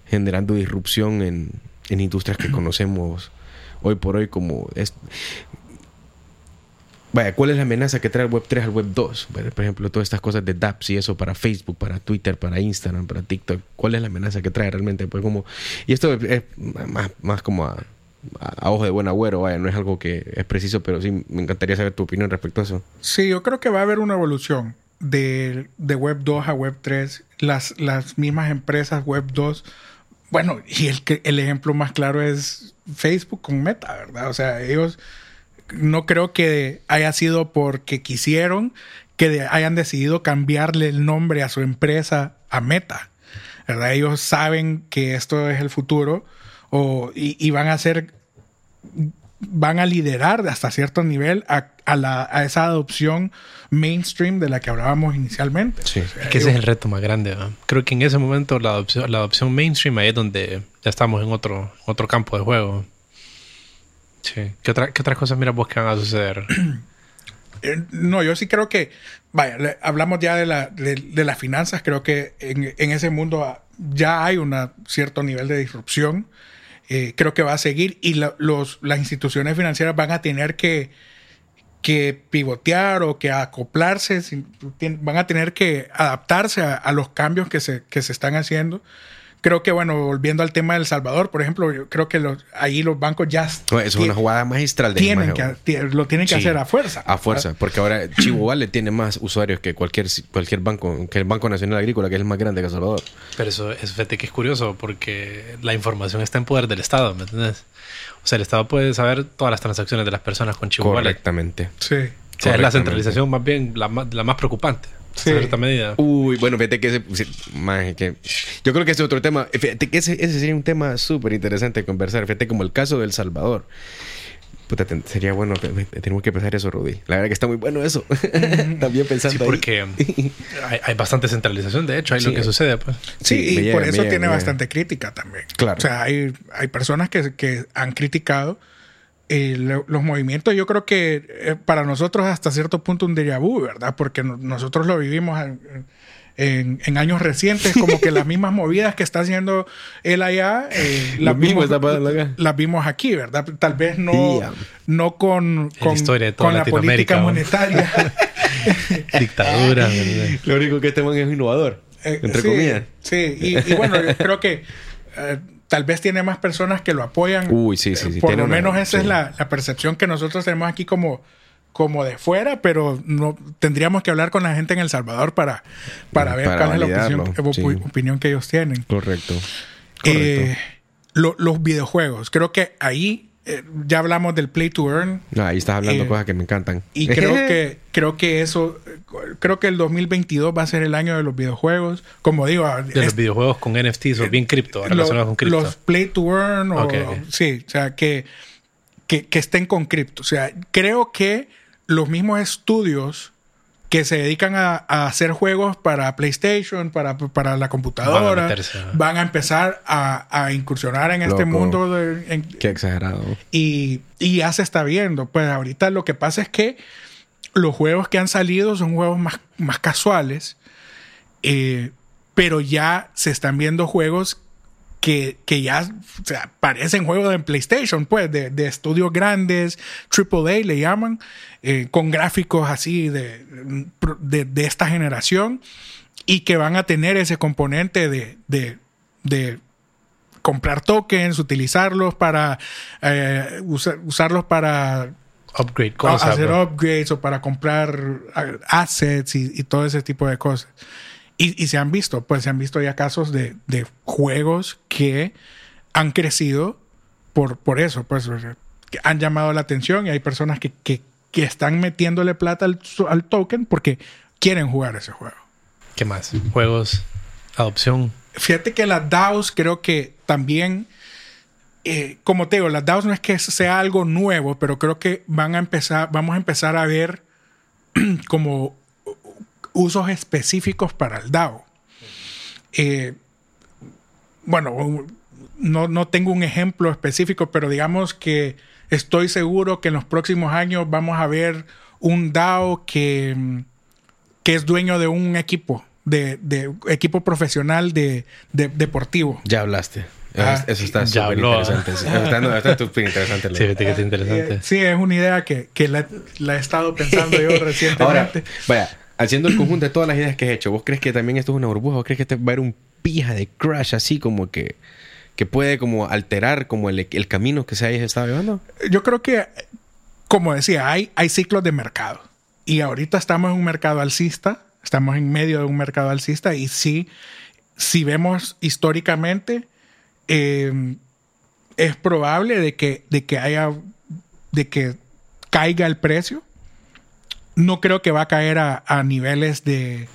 generando disrupción en, en industrias que conocemos hoy por hoy como... Es, Vaya, ¿cuál es la amenaza que trae el Web 3 al Web 2? Vaya, Por ejemplo, todas estas cosas de dApps y eso para Facebook, para Twitter, para Instagram, para TikTok. ¿Cuál es la amenaza que trae realmente? Pues como... Y esto es, más, más como a, ojo de buen agüero, vaya, no es algo que es preciso, pero sí me encantaría saber tu opinión respecto a eso. Sí, yo creo que va a haber una evolución de, de Web 2 a Web 3. Las, las mismas empresas Web 2. Bueno, y el, el ejemplo más claro es Facebook con Meta, ¿verdad? O sea, ellos no creo que haya sido porque quisieron que hayan decidido cambiarle el nombre a su empresa a Meta, ¿verdad? Ellos saben que esto es el futuro o, y, y van a hacer van a liderar hasta cierto nivel a, a, la, a esa adopción mainstream de la que hablábamos inicialmente. Sí. O sea, Es que ese es el reto más grande. ¿no? Creo que en ese momento la adopción, la adopción mainstream ahí es donde ya estamos en otro, otro campo de juego. Sí. ¿Qué, otra- qué otras cosas miras vos que van a suceder? Eh, No, yo sí creo que, vaya, hablamos ya de, la, de, las finanzas, creo que en, en ese mundo ya hay un cierto nivel de disrupción, Eh, creo que va a seguir y los, las instituciones financieras van a tener que, que pivotear o que acoplarse, van a tener que adaptarse a, a los cambios que se, que se están haciendo. Creo que, bueno, volviendo al tema de El Salvador, por ejemplo, yo creo que los, ahí los bancos ya No, es una jugada magistral de tienen que, lo tienen que Sí. hacer a fuerza. A fuerza, porque ahora Chivo Vale tiene más usuarios que cualquier, cualquier banco, que el Banco Nacional Agrícola, que es el más grande de El Salvador. Pero eso es, fíjate que es curioso porque la información está en poder del Estado, ¿me entiendes? O sea, el Estado puede saber todas las transacciones de las personas con Chivo. Correctamente. Sí. O sea, es la centralización más bien la, más- la más preocupante. Sí. En cierta medida. Uy, bueno, fíjate que ese, que yo creo que ese es otro tema. Fíjate que ese, ese sería un tema súper interesante de conversar. Fíjate como el caso del Salvador. Puta, ten- sería bueno, te- te- tenemos que pensar eso, Rudy. La verdad que está muy bueno eso. También pensando Sí, ahí. porque hay, hay bastante centralización, de hecho, hay Sí. lo que sucede, pues. Sí, Sí, y llega, por eso llega, tiene bastante crítica también. Claro. O sea, hay, hay personas que, que han criticado eh, lo- los movimientos. Yo creo que eh, para nosotros hasta cierto punto un déjà vu, ¿verdad? Porque no- nosotros lo vivimos en, en- en años recientes, como que las mismas movidas que está haciendo él allá, eh, las, vimos, está pasando acá. las vimos aquí, ¿verdad? Tal vez no, Yeah. no con, con, historia de toda con la política monetaria. Dictadura, ¿verdad? Lo único que este man es innovador. Entre sí, comillas. Sí, y, y bueno, yo creo que eh, tal vez tiene más personas que lo apoyan. Uy, sí, sí, Eh, sí, Por lo una- menos esa sí. es la, la percepción que nosotros tenemos aquí como, como de fuera, pero no tendríamos que hablar con la gente en El Salvador para, para ver Para cuál es la opinión, opi- sí. opinión que ellos tienen. Correcto. Eh, lo- los videojuegos, creo que ahí eh, ya hablamos del play to earn. No, ahí estás hablando Eh, cosas que me encantan. Y creo que, creo que eso, creo que el 2022 va a ser el año de los videojuegos. Como digo, De los videojuegos con NFTs o bien cripto, lo- relacionados con cripto. los play to earn, o, Ok. sí, o sea, que, que, que estén con cripto. O sea, creo que los mismos estudios que se dedican a, a hacer juegos para PlayStation, para, para la computadora, Van van a empezar a, a incursionar en este mundo de- en- Qué exagerado. y, y ya se está viendo. Pues ahorita lo que pasa es que los juegos que han salido son juegos más, más casuales, eh, pero ya se están viendo juegos que, que ya o sea, parecen juegos de PlayStation, pues, de, de estudios grandes, AAA le llaman, eh, con gráficos así de, de, de esta generación y que van a tener ese componente de, de, comprar tokens, utilizarlos para eh, usa- usarlos para Upgrade cosas. hacer upgrades o para comprar assets y, y todo ese tipo de cosas. Y, y se han visto, pues se han visto ya casos de, de juegos que han crecido por, por eso, pues que han llamado la atención y hay personas que, que, que están metiéndole plata al, al token porque quieren jugar ese juego. ¿Qué más? Juegos, adopción. Fíjate que las DAOs creo que también, eh, como te digo, las DAOs no es que sea algo nuevo, pero creo que van a empezar, vamos a empezar a ver como usos específicos para el DAO. Eh, bueno, no, no tengo un ejemplo específico, pero digamos que estoy seguro que en los próximos años vamos a ver un DAO que, que es dueño de un equipo, de, de equipo profesional de, de- deportivo. Ya hablaste. Ah, eso está súper interesante. sí. Está, no, está súper interesante. Sí, fíjate que es interesante. Eh, sí, es una idea que, que la, la he estado pensando yo Ahora, recientemente. vaya, haciendo el conjunto de todas las ideas que has hecho, ¿vos crees que también esto es una burbuja o crees que este va a haber un pija de crash así como que, que puede como alterar como el, el camino que se haya estado llevando? Yo creo que, como decía, hay, hay ciclos de mercado. Y ahorita estamos en un mercado alcista, estamos en medio de un mercado alcista y sí, si vemos históricamente, eh, es probable de que, de que haya, de que caiga el precio. No creo que va a caer a, a niveles de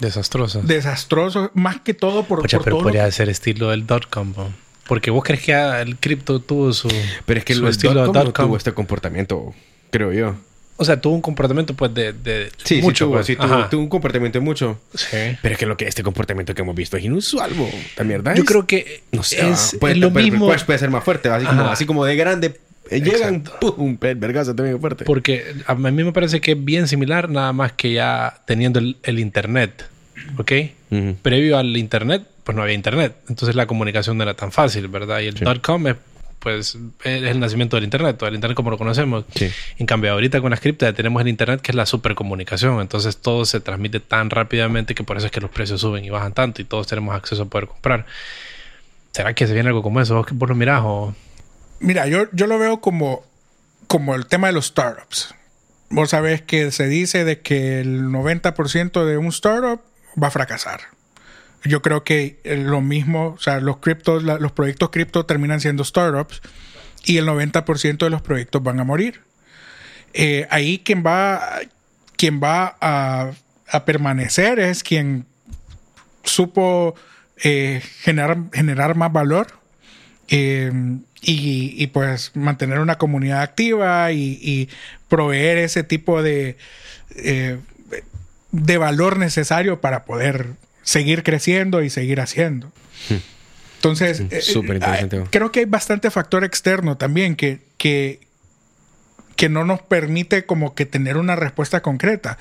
Desastroso. desastrosos, más que todo por, Pucha, por pero todo podría ser estilo del dot com. ¿no? Porque vos crees que el cripto tuvo su. Pero es que su el estilo dot-com no dot-com. tuvo este comportamiento, creo yo. O sea, tuvo un comportamiento pues de, de Sí, mucho. sí, tuvo, pues. sí, tuvo, tuvo un comportamiento de mucho. Sí. Pero es que lo que este comportamiento que hemos visto es inusual, bo. La mierda Yo es- creo que No sé, es, puede, es lo puede- mismo. Puede, puede ser más fuerte, así como, así como de grande. Eh, Llegan, pum, el vergazo también fuerte. Porque a mí me parece que es bien similar, nada más que ya teniendo el, el internet. ¿Ok? Previo al internet, pues no había internet. Entonces la comunicación no era tan fácil, ¿verdad? Y el Sí. dot-com es, pues, es el nacimiento del internet, todo el internet como lo conocemos. Sí. En cambio, ahorita con las criptas ya tenemos el internet que es la supercomunicación. Entonces todo se transmite tan rápidamente que por eso es que los precios suben y bajan tanto y todos tenemos acceso a poder comprar. ¿Será que se viene algo como eso? ¿Vos, vos lo mirás o...? Mira, yo, yo lo veo como, como el tema de los startups. Vos sabés que se dice de que el 90% de un startup va a fracasar. Yo creo que eh, lo mismo, o sea, los criptos, la- los proyectos cripto terminan siendo startups y el 90% de los proyectos van a morir. Eh, ahí quien va, quien va a, a permanecer es quien supo eh, generar, generar más valor y, y, pues mantener una comunidad activa y, y proveer ese tipo de, eh, de valor necesario para poder seguir creciendo y seguir haciendo. Entonces, Sí, eh, súper interesante. eh, creo que hay bastante factor externo también que, que, que no nos permite como que tener una respuesta concreta.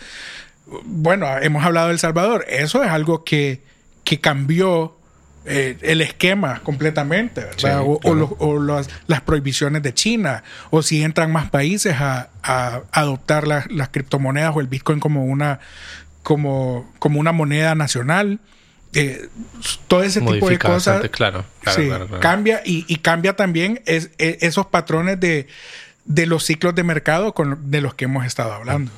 Bueno, hemos hablado de El Salvador. Eso es algo que, que cambió eh, el esquema completamente, o, las, las prohibiciones de China, o si entran más países a, a adoptar las, las criptomonedas o el Bitcoin como una, como, como una moneda nacional. Eh, todo ese tipo de cosas bastante, claro. Claro, sí, claro, claro. cambia y, y cambia también es- e- esos patrones de, de los ciclos de mercado con, de los que hemos estado hablando.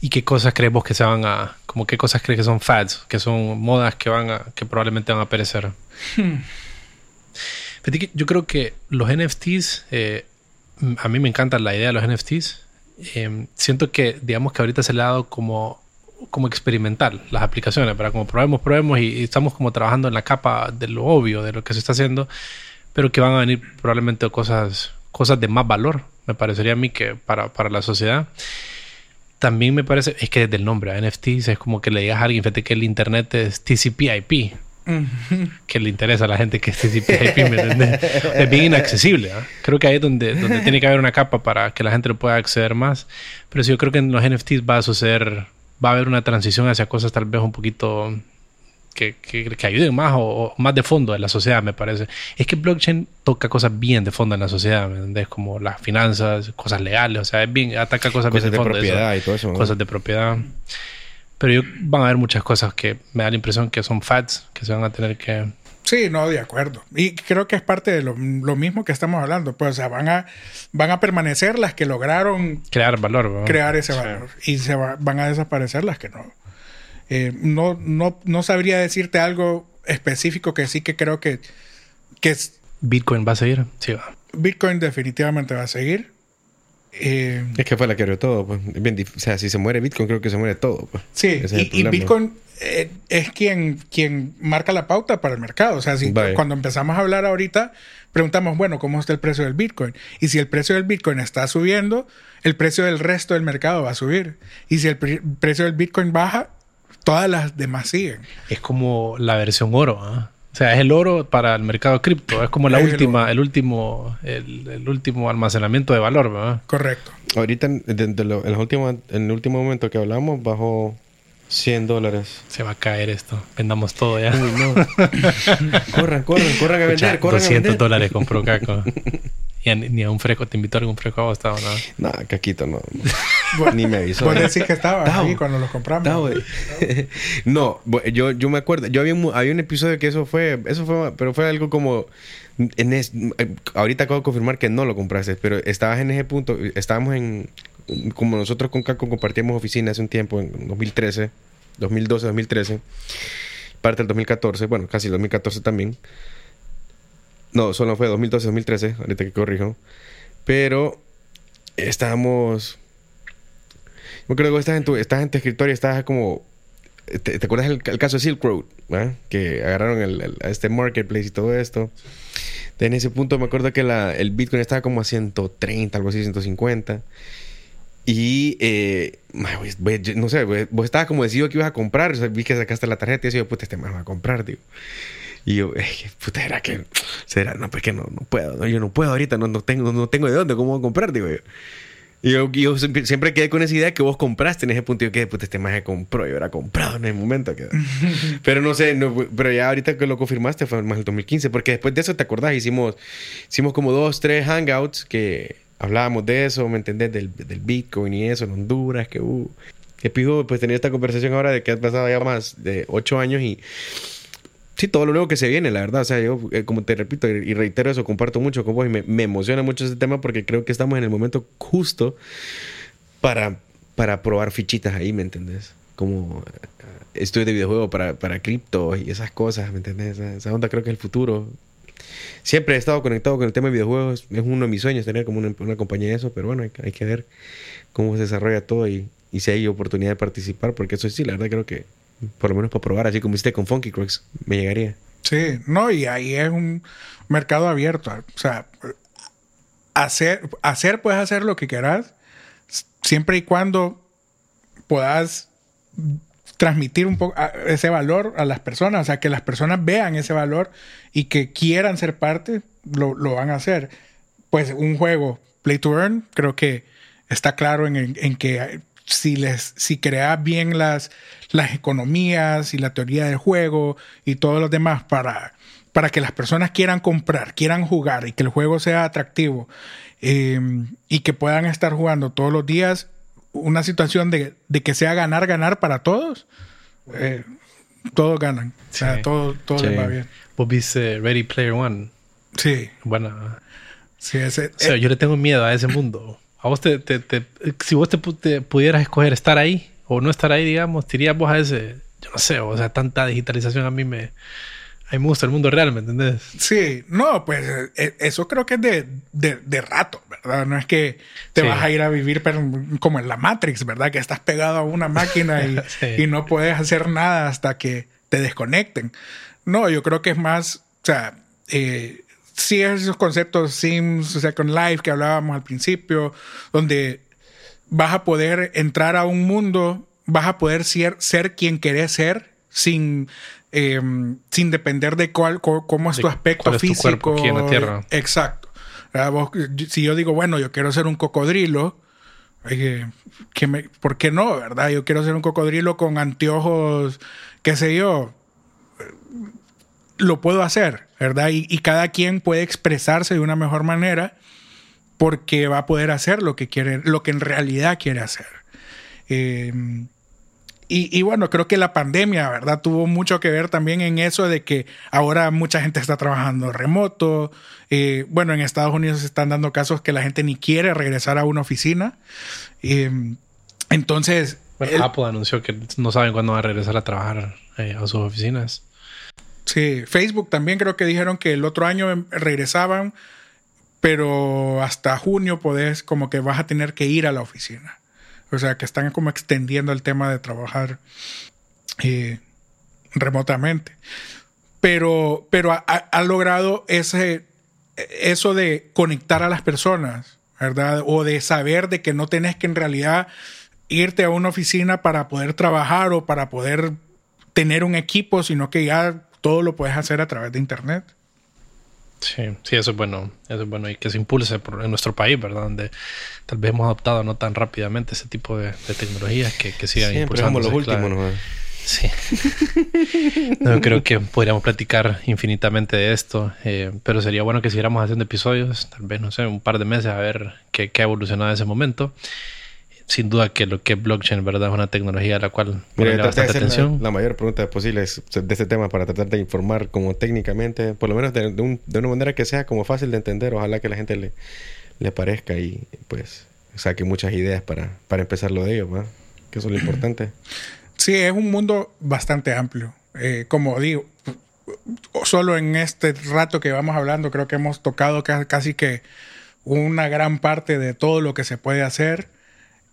¿Y qué cosas crees vos que se van a... como qué cosas crees que son fads, que son modas que van a... que probablemente van a perecer? Que yo creo que los NFTs, eh, a mí me encanta la idea de los NFTs. Eh, siento que, digamos que ahorita se le ha dado como, como experimental las aplicaciones, para como probemos, probemos y, y estamos como trabajando en la capa de lo obvio, de lo que se está haciendo, pero que van a venir probablemente cosas, cosas de más valor, me parecería a mí que para, para la sociedad. También me parece, es que desde el nombre, NFTs, es como que le digas a alguien, fíjate que el internet es TCP/IP, que le interesa a la gente que es TCP/IP. Es bien inaccesible. ¿ah? Creo que ahí es donde, donde tiene que haber una capa para que la gente lo pueda acceder más. Pero sí, yo creo que en los NFTs va a suceder, va a haber una transición hacia cosas tal vez un poquito que, que, que ayuden más o, o más de fondo en la sociedad, me parece. Es que blockchain toca cosas bien de fondo en la sociedad, ¿me entiendes? Como las finanzas, cosas legales, o sea, es bien, ataca cosas, bien de de fondo. propiedad eso. y todo eso. ¿no? Cosas de propiedad. Pero yo, van a haber muchas cosas que me da la impresión que son fads, que se van a tener que... Sí, no, de acuerdo. Y creo que es parte de lo, lo mismo que estamos hablando. Pues, o sea, van a, van a permanecer las que lograron crear valor. crear ese Sí. valor. Y se va- van a desaparecer las que no. Eh, no, no. No sabría decirte algo específico que sí que creo que, que es- Bitcoin va a seguir. Sí, va. Bitcoin definitivamente va a seguir. Eh, Es que fue la que abrió todo. Pues. Es bien o sea, si se muere Bitcoin, creo que se muere todo. Pues. Sí, Ese y, y. Bitcoin eh, es quien, quien marca la pauta para el mercado. O sea, si cuando empezamos a hablar ahorita, preguntamos, bueno, ¿cómo está el precio del Bitcoin? Y si el precio del Bitcoin está subiendo, el precio del resto del mercado va a subir. Y si el pre- precio del Bitcoin baja, todas las demás siguen. Es como la versión oro. ¿ah? O sea, es el oro para el mercado cripto. Es como la Es última, el, último, el, el último almacenamiento de valor, ¿verdad? Correcto. Ahorita, en, de- de lo- en, los últimos- en el último momento que hablamos, bajó 100 dólares. Se va a caer esto. Vendamos todo ya. Uy, no. corran, corran, corran a Escucha, vender, corran a 200 vender. dólares compró Caco. Y a- ni a un fresco, te invitó a algún fresco a vos, estaba nada. No, Caquito, no. Ni me avisó. Vos decís que estaba ahí cuando los compramos. No, güey. no, yo, yo me acuerdo. Yo había un, había un episodio que eso fue. Eso fue. Pero fue algo como. En es- eh, ahorita acabo de confirmar que no lo compraste. Pero estabas en ese punto. Estábamos en. Como nosotros con Caco compartíamos oficina hace un tiempo, en 2013, 2012, 2013. Parte del 2014. Bueno, casi el 2014 también. No, solo fue 2012, 2013. Ahorita que corrijo. Pero. Estábamos. Yo creo que estás en tu, estás en tu escritorio estás como... ¿Te, acuerdas el, caso de Silk Road? ¿verdad? Que agarraron el, a este marketplace y todo esto. En ese punto me acuerdo que el Bitcoin estaba como a 130, algo así, 150. Y, eh, no sé, vos estabas como decidido que ibas a comprar. vi que sacaste la tarjeta y yo, puta, este me va a comprar, digo. Y yo, puta, era que, será, no, pues que no, no puedo, yo no puedo ahorita, no, no, tengo, no tengo de dónde, ¿cómo voy a comprar? Digo yo. Y yo, yo, siempre quedé con esa idea que vos compraste en ese punto. Y yo quedé, puta, este maje compró. Yo era comprado en ese momento. pero no sé, pero ya ahorita que lo confirmaste fue más el 2015. Porque después de eso, ¿te acordás? Hicimos, hicimos como dos, tres hangouts que hablábamos de eso, ¿me entendés? Del, del Bitcoin y eso en Honduras, que uh, que pijo, pues tenía esta conversación ahora de que ha pasado ya más de ocho años y sí, todo lo nuevo que se viene, la verdad. O sea, yo, eh, como te repito y reitero eso, comparto mucho con vos y me, emociona mucho ese tema porque creo que estamos en el momento justo para, para probar fichitas ahí, ¿me entendés? Como eh, estudios de videojuego para, para cripto y esas cosas, ¿me entendés? Esa, onda creo que es el futuro. Siempre he estado conectado con el tema de videojuegos. Es uno de mis sueños tener como una, compañía de eso, pero bueno, hay, que ver cómo se desarrolla todo y, si hay oportunidad de participar, porque eso sí, la verdad creo que por lo menos para probar, así como hiciste con Funky Cracks, me llegaría. Sí, no, y ahí es un mercado abierto. O sea, hacer, hacer puedes hacer lo que quieras, siempre y cuando puedas transmitir un poco ese valor a las personas, o sea, que las personas vean ese valor y que quieran ser parte, lo, van a hacer. Pues un juego, Play to Earn, creo que está claro en, en que si, les, si bien las, las economías y la teoría del juego y todo lo demás para, para que las personas quieran comprar, quieran jugar y que el juego sea atractivo em, y que puedan estar jugando todos los días, una situación de, que sea ganar, ganar para todos, eh, todos ganan. O sea, todo, todo les va bien. Vos viste Ready Player One. Sí. Bueno. Sí, ese, o sea, yo le tengo miedo a ese mundo. A vos te, si vos te, pudieras escoger estar ahí o no estar ahí, digamos, te irías vos a ese, yo no sé, o sea, tanta digitalización a mí me, a mí me gusta el mundo real, ¿me entendés? Sí, no, pues eh, eso creo que es de, de, rato, ¿verdad? No es que te vas a ir a vivir como en la Matrix, ¿verdad? Que estás pegado a una máquina y, y no puedes hacer nada hasta que te desconecten. No, yo creo que es más, o sea, eh, sí esos conceptos Sims, Second Life que hablábamos al principio, donde vas a poder entrar a un mundo, vas a poder ser, ser quien querés ser sin, em, sin depender de cuál, cómo es tu aspecto físico. en la tierra. Exacto. si yo digo, bueno, yo quiero ser un cocodrilo, que me, ¿por qué no? ¿Verdad? Yo quiero ser un cocodrilo con anteojos, qué sé yo. Lo puedo hacer. ¿verdad? Y, cada quien puede expresarse de una mejor manera porque va a poder hacer lo que quiere, lo que en realidad quiere hacer. Em, y, bueno, creo que la pandemia, ¿verdad? Tuvo mucho que ver también en eso de que ahora mucha gente está trabajando remoto. Eh, bueno, en Estados Unidos se están dando casos que la gente ni quiere regresar a una oficina. Em, entonces... Apple anunció que no saben cuándo va a regresar a trabajar eh, a sus oficinas. Sí, Facebook también creo que dijeron que el otro año regresaban, pero hasta junio podés, como que vas a tener que ir a la oficina. O sea, que están como extendiendo el tema de trabajar eh, remotamente. Pero, pero ha, logrado ese, eso de conectar a las personas, ¿verdad? O de saber de que no tenés que en realidad irte a una oficina para poder trabajar o para poder tener un equipo, sino que ya todo lo puedes hacer a través de Internet. Sí, sí, eso es bueno, eso es bueno y que se impulse por, en nuestro país, ¿verdad? Donde tal vez hemos adoptado no tan rápidamente ese tipo de, tecnologías que, que sigan impulsando. los últimos, ¿no? Sí. no, creo que podríamos platicar infinitamente de esto, eh, pero sería bueno que siguiéramos haciendo episodios, tal vez, no sé, un par de meses a ver qué, qué ha evolucionado en ese momento sin duda que lo que es blockchain, ¿verdad? Es una tecnología a la cual Mira, bastante atención. La, mayor pregunta posible de este tema para tratar de informar como técnicamente, por lo menos de, una manera que sea como fácil de entender. Ojalá que la gente le, le parezca y pues saque muchas ideas para, para empezar lo de ello, ¿verdad? Que eso es lo importante. Sí, es un mundo bastante amplio. Eh, como digo, solo en este rato que vamos hablando, creo que hemos tocado casi que una gran parte de todo lo que se puede hacer.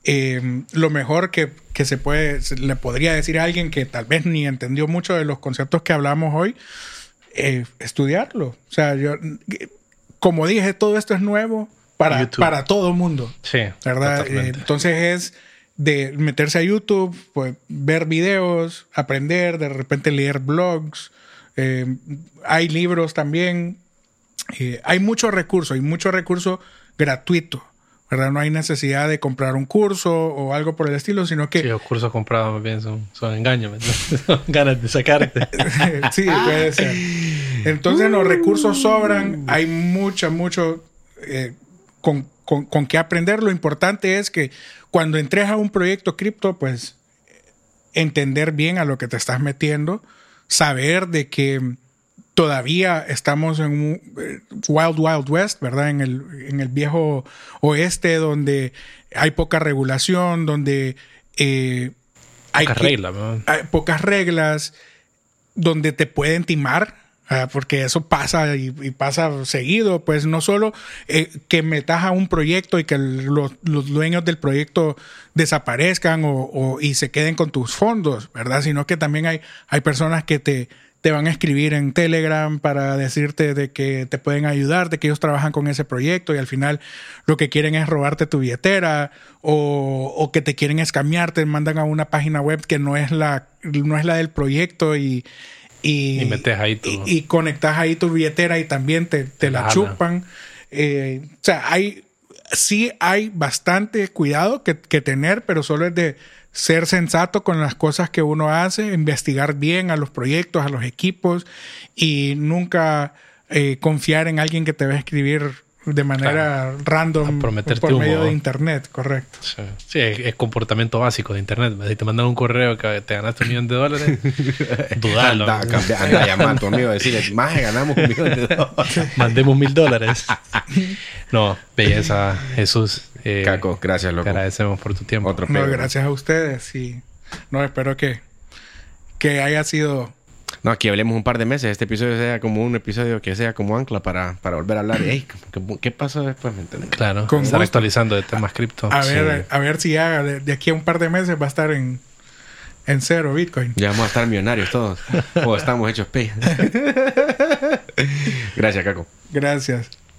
Em, lo mejor que, se puede, le podría decir a alguien que tal vez ni entendió mucho de los conceptos que hablamos hoy, eh, estudiarlo. O sea, yo, como dije, todo esto es nuevo para, para todo mundo. Sí. ¿Verdad? Eh, entonces es de meterse a YouTube, pues, ver videos, aprender, de repente leer blogs. Eh, hay libros también. hay muchos recursos, hay mucho recurso gratuito. ¿Verdad? No hay necesidad de comprar un curso o algo por el estilo, sino que... Sí, los cursos comprados más bien son, son engaños, son ganas de sacarte. sí, puede ser. Entonces los recursos sobran, hay mucho, mucho eh, con, con, con qué aprender. Lo importante es que cuando entres a un proyecto cripto, pues entender bien a lo que te estás metiendo, saber de que todavía estamos en un eh, Wild Wild West, ¿verdad? En el, en el viejo oeste donde hay poca regulación, donde eh, hay, reglas, hay, pocas reglas, donde te pueden timar. porque eso pasa y, pasa seguido, pues no solo eh, que metas a un proyecto y que los, dueños del proyecto desaparezcan o, y se queden con tus fondos, ¿verdad? Sino que también hay, hay personas que te, te van a escribir en Telegram para decirte de que te pueden ayudar, de que ellos trabajan con ese proyecto y al final lo que quieren es robarte tu billetera o, que te quieren escamear, te mandan a una página web que no es la, no es la del proyecto y, y, metes ahí tu... y, conectas ahí tu billetera y también te, la chupan. Eh, o sea, hay, sí hay bastante cuidado que, que tener, pero solo es de ser sensato con las cosas que uno hace, investigar bien a los proyectos, a los equipos y nunca eh, confiar en alguien que te va a escribir de manera random por medio de internet, correcto. Sí, es, comportamiento básico de internet. Si te mandan un correo que te ganaste un millón de dólares, dudalo. Anda, anda a llamar a tu amigo y decirle, más ganamos un millón de dólares. Mandemos mil dólares. no, belleza, Jesús. Eh, Caco, gracias, loco. Te agradecemos por tu tiempo. Otro no, gracias a ustedes y no, espero que, que haya sido... No, aquí hablemos un par de meses. Este episodio sea como un episodio que sea como ancla para, para volver a hablar. Ey, ¿qué, pasó después? Claro, Con estar actualizando de temas cripto. A ver, a ver si ya de, aquí a un par de meses va a estar en, en cero Bitcoin. Ya vamos a estar millonarios todos. o estamos hechos pe. Gracias, Caco. Gracias.